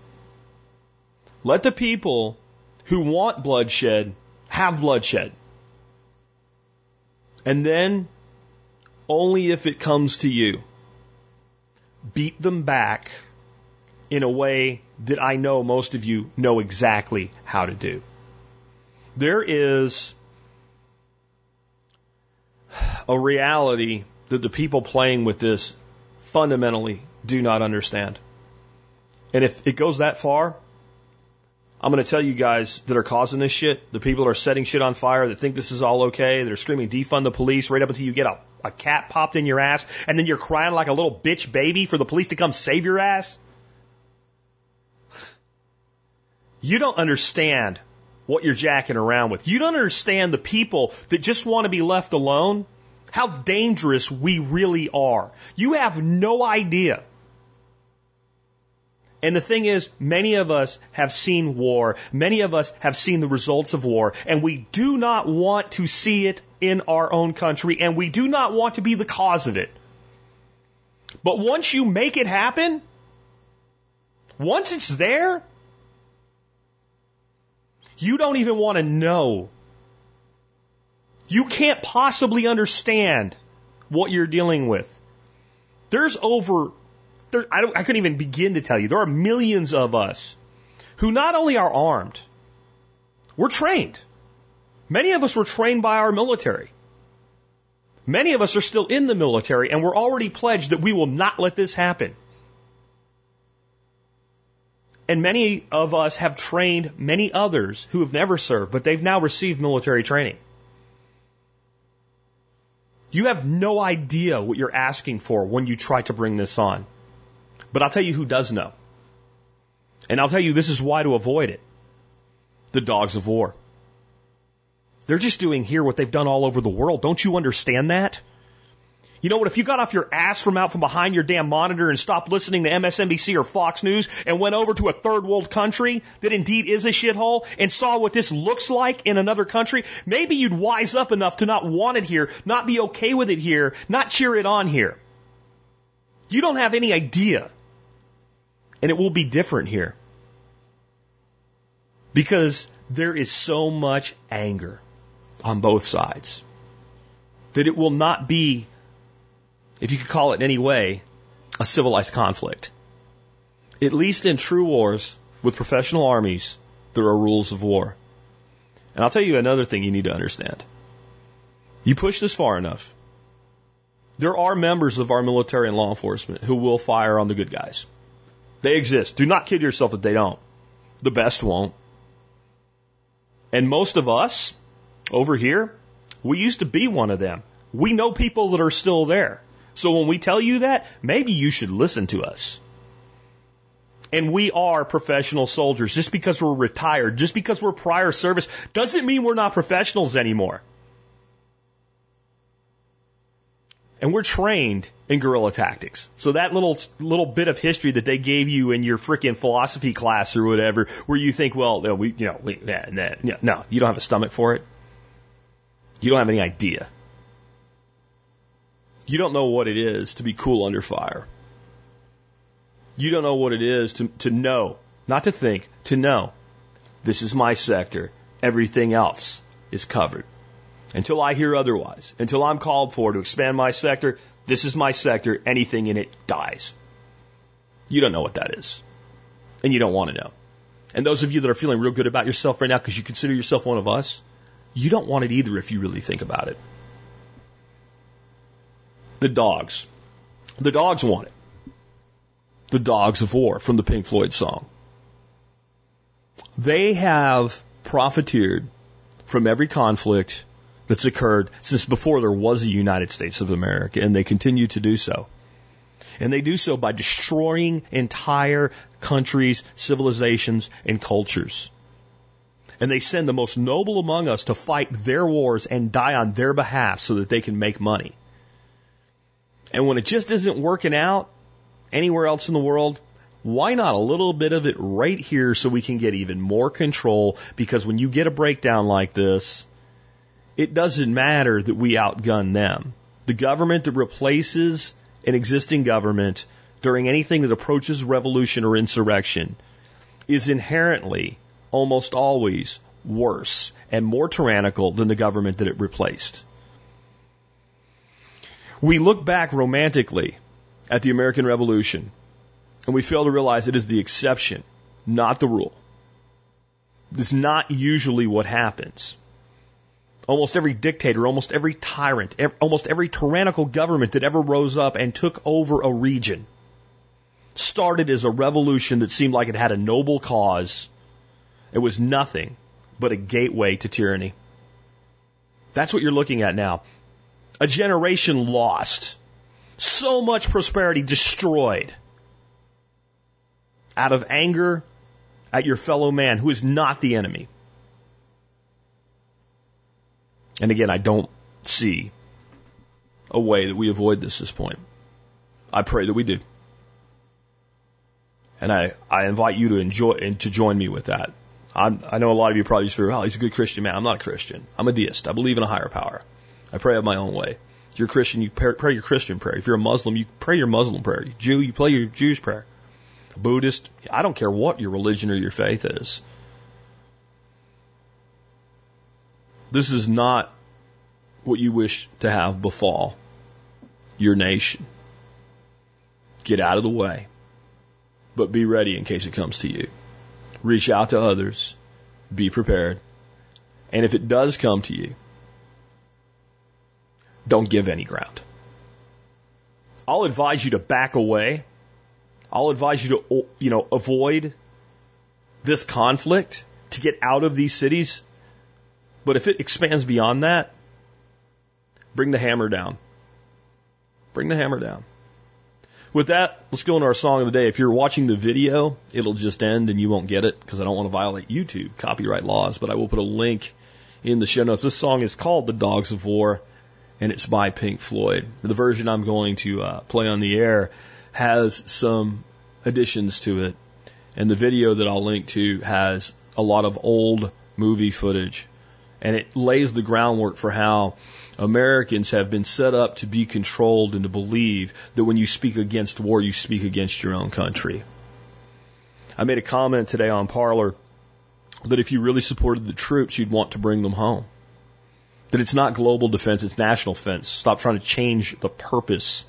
A: Let the people who want bloodshed have bloodshed. And then only if it comes to you. Beat them back in a way that I know most of you know exactly how to do. There is a reality that the people playing with this fundamentally do not understand. And if it goes that far, I'm going to tell you guys that are causing this shit, the people that are setting shit on fire, that think this is all okay, that are screaming defund the police right up until you get a, a cat popped in your ass, and then you're crying like a little bitch baby for the police to come save your ass. You don't understand what you're jacking around with. You don't understand the people that just want to be left alone, how dangerous we really are. You have no idea. And the thing is, many of us have seen war. Many of us have seen the results of war. And we do not want to see it in our own country. And we do not want to be the cause of it. But once you make it happen, once it's there, you don't even want to know. You can't possibly understand what you're dealing with. There's over there, I, don't, I couldn't even begin to tell you. There are millions of us who not only are armed, we're trained. Many of us were trained by our military. Many of us are still in the military and we're already pledged that we will not let this happen. And many of us have trained many others who have never served, but they've now received military training. You have no idea what you're asking for when you try to bring this on. But I'll tell you who does know. And I'll tell you this is why to avoid it. The dogs of war. They're just doing here what they've done all over the world. Don't you understand that? You know what? If you got off your ass from out from behind your damn monitor and stopped listening to MSNBC or Fox News and went over to a third world country that indeed is a shithole and saw what this looks like in another country, maybe you'd wise up enough to not want it here, not be okay with it here, not cheer it on here. You don't have any idea and it will be different here. Because there is so much anger on both sides that it will not be, if you could call it in any way, a civilized conflict. At least in true wars with professional armies, there are rules of war. And I'll tell you another thing you need to understand. You push this far enough, there are members of our military and law enforcement who will fire on the good guys. They exist. Do not kid yourself that they don't. The best won't. And most of us over here, we used to be one of them. We know people that are still there. So when we tell you that, maybe you should listen to us. And we are professional soldiers. Just because we're retired, just because we're prior service, doesn't mean we're not professionals anymore. And we're trained in guerrilla tactics. So that little little bit of history that they gave you in your freaking philosophy class or whatever, where you think, well, we, you know, we, nah, nah, no, you don't have a stomach for it. You don't have any idea. You don't know what it is to be cool under fire. You don't know what it is to, to know, not to think, to know. This is my sector. Everything else is covered until I hear otherwise, until I'm called for to expand my sector, this is my sector, anything in it dies. You don't know what that is. And you don't want to know. And those of you that are feeling real good about yourself right now because you consider yourself one of us, you don't want it either if you really think about it. The dogs. The dogs want it. The dogs of war from the Pink Floyd song. They have profiteered from every conflict that's occurred since before there was a United States of America, and they continue to do so. And they do so by destroying entire countries, civilizations, and cultures. And they send the most noble among us to fight their wars and die on their behalf so that they can make money. And when it just isn't working out anywhere else in the world, why not a little bit of it right here so we can get even more control? Because when you get a breakdown like this, it doesn't matter that we outgun them. The government that replaces an existing government during anything that approaches revolution or insurrection is inherently almost always worse and more tyrannical than the government that it replaced. We look back romantically at the American Revolution and we fail to realize it is the exception, not the rule. Is not usually what happens. Almost every dictator, almost every tyrant, every, almost every tyrannical government that ever rose up and took over a region started as a revolution that seemed like it had a noble cause It was nothing but a gateway to tyranny. That's what you're looking at now. A generation lost. So much prosperity destroyed. Out of anger at your fellow man who is not the enemy. And again, I don't see a way that we avoid this this point. I pray that we do. And I, I invite you to enjoy and to join me with that. I'm, I know a lot of you probably just figure, oh, he's a good Christian man. I'm not a Christian. I'm a deist. I believe in a higher power. I pray of my own way. If you're a Christian, you pray, pray your Christian prayer. If you're a Muslim, you pray your Muslim prayer. Jew, you play your Jewish prayer. Buddhist, I don't care what your religion or your faith is. This is not what you wish to have befall your nation. Get out of the way, but be ready in case it comes to you. Reach out to others, be prepared, and if it does come to you, don't give any ground. I'll advise you to back away. I'll advise you to, you know, avoid this conflict to get out of these cities. But if it expands beyond that, bring the hammer down. Bring the hammer down. With that, let's go into our song of the day. If you're watching the video, it'll just end and you won't get it because I don't want to violate YouTube copyright laws, but I will put a link in the show notes. This song is called The Dogs of War and it's by Pink Floyd. The version I'm going to uh, play on the air has some additions to it, and the video that I'll link to has a lot of old movie footage, and it lays the groundwork for how Americans have been set up to be controlled and to believe that when you speak against war, you speak against your own country. I made a comment today on Parler that if you really supported the troops, you'd want to bring them home. That it's not global defense, it's national defense. Stop trying to change the purpose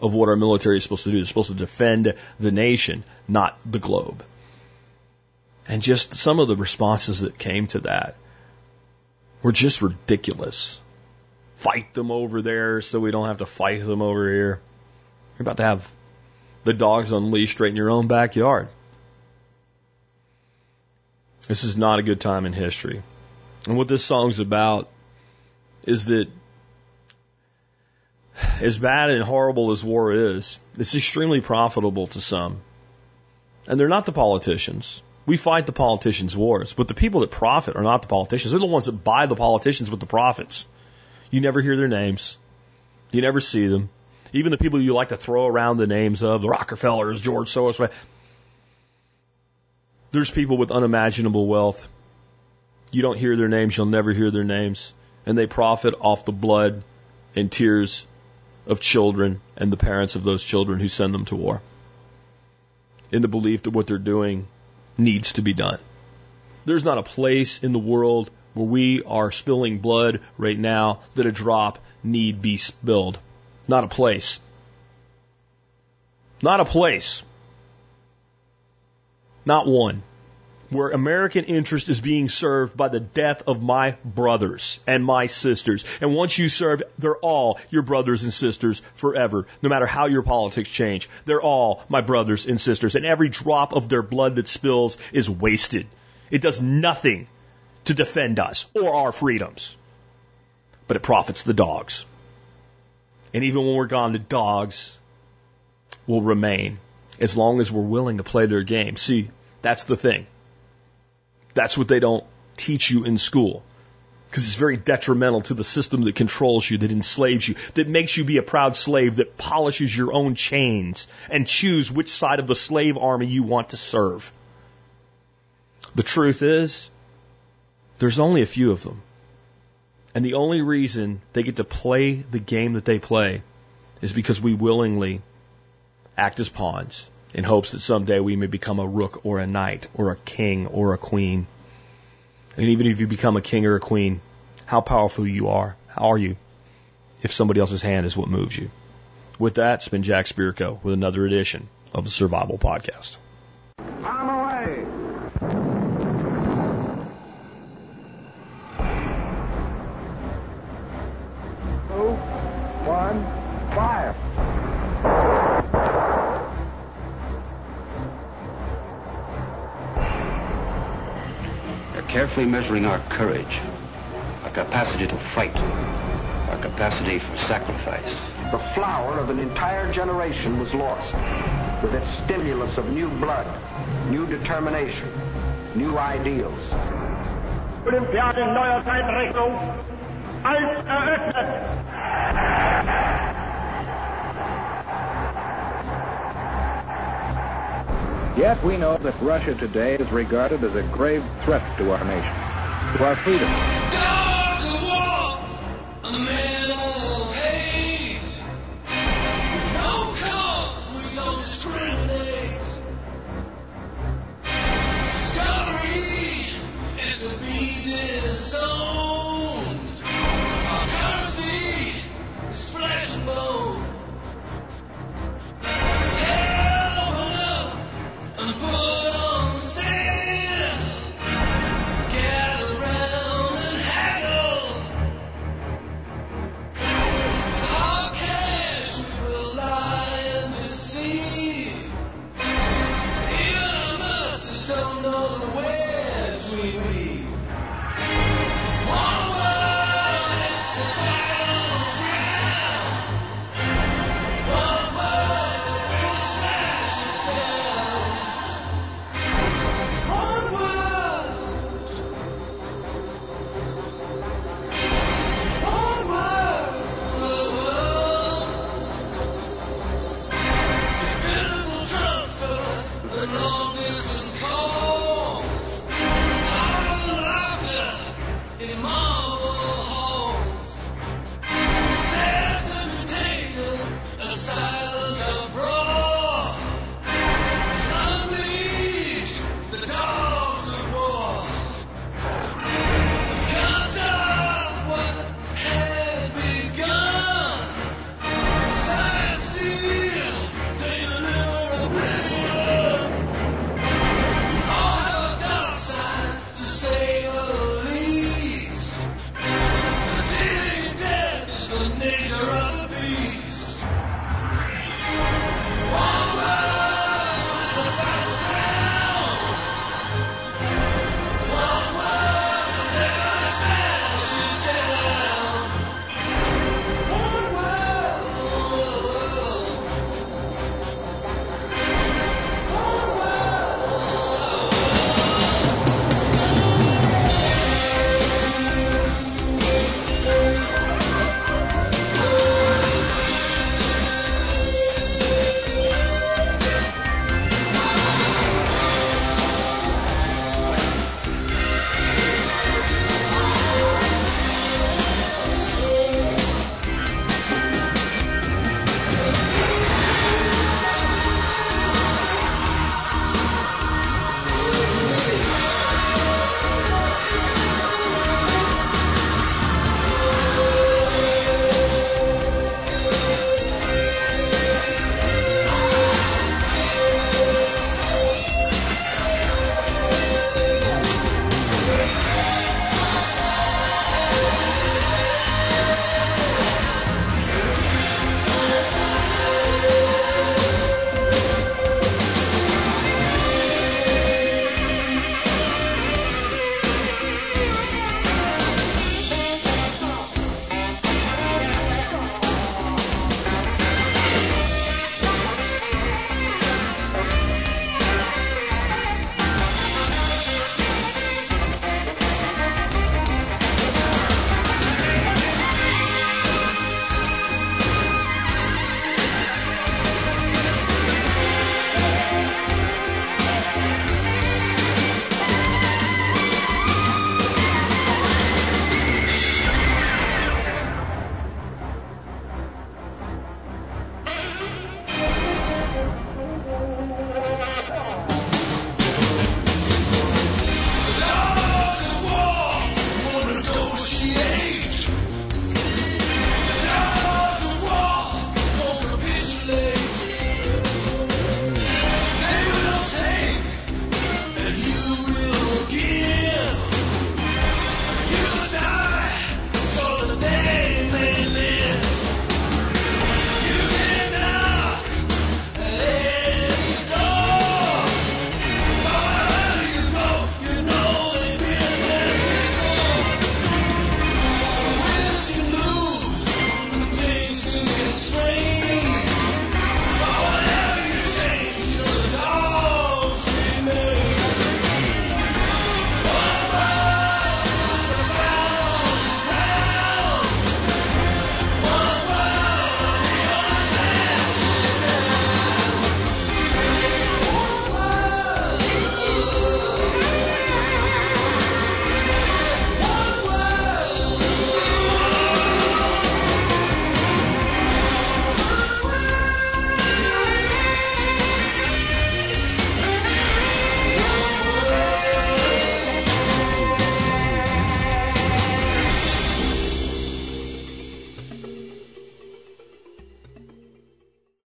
A: of what our military is supposed to do. It's supposed to defend the nation, not the globe. And just some of the responses that came to that were just ridiculous. Fight them over there so we don't have to fight them over here. You're about to have the dogs unleashed right in your own backyard. This is not a good time in history. And what this song's about is that as bad and horrible as war is, it's extremely profitable to some. And they're not the politicians. We fight the politicians' wars, but the people that profit are not the politicians. They're the ones that buy the politicians with the profits. You never hear their names. You never see them. Even the people you like to throw around the names of, the Rockefellers, George Soros. There's people with unimaginable wealth. You don't hear their names. You'll never hear their names and they profit off the blood and tears of children and the parents of those children who send them to war in the belief that what they're doing needs to be done. There's not a place in the world where we are spilling blood right now that a drop need be spilled. Not a place. Not a place. Not one where American interest is being served by the death of my brothers and my sisters. And once you serve, they're all your brothers and sisters forever, no matter how your politics change. They're all my brothers and sisters. And every drop of their blood that spills is wasted. It does nothing to defend us or our freedoms, but it profits the dogs. And even when we're gone, the dogs will remain as long as we're willing to play their game. See, that's the thing. That's what they don't teach you in school. Because it's very detrimental to the system that controls you, that enslaves you, that makes you be a proud slave, that polishes your own chains and choose which side of the slave army you want to serve. The truth is, there's only a few of them. And the only reason they get to play the game that they play is because we willingly act as pawns in hopes that someday we may become a rook or a knight or a king or a queen. And even if you become a king or a queen, how powerful you are, how are you if somebody else's hand is what moves you? With that, it's been Jack Spirko with another edition of the Survival Podcast.
H: I'm away. Two, one,
I: carefully measuring our courage, our capacity to fight, our capacity for sacrifice.
H: The flower of an entire generation was lost with its stimulus of new blood, new determination, new ideals.
J: Olympiade in neuer Zeitrechnung als eröffnet.
K: Yet we know that Russia today is regarded as a grave threat to our nation, to our freedom.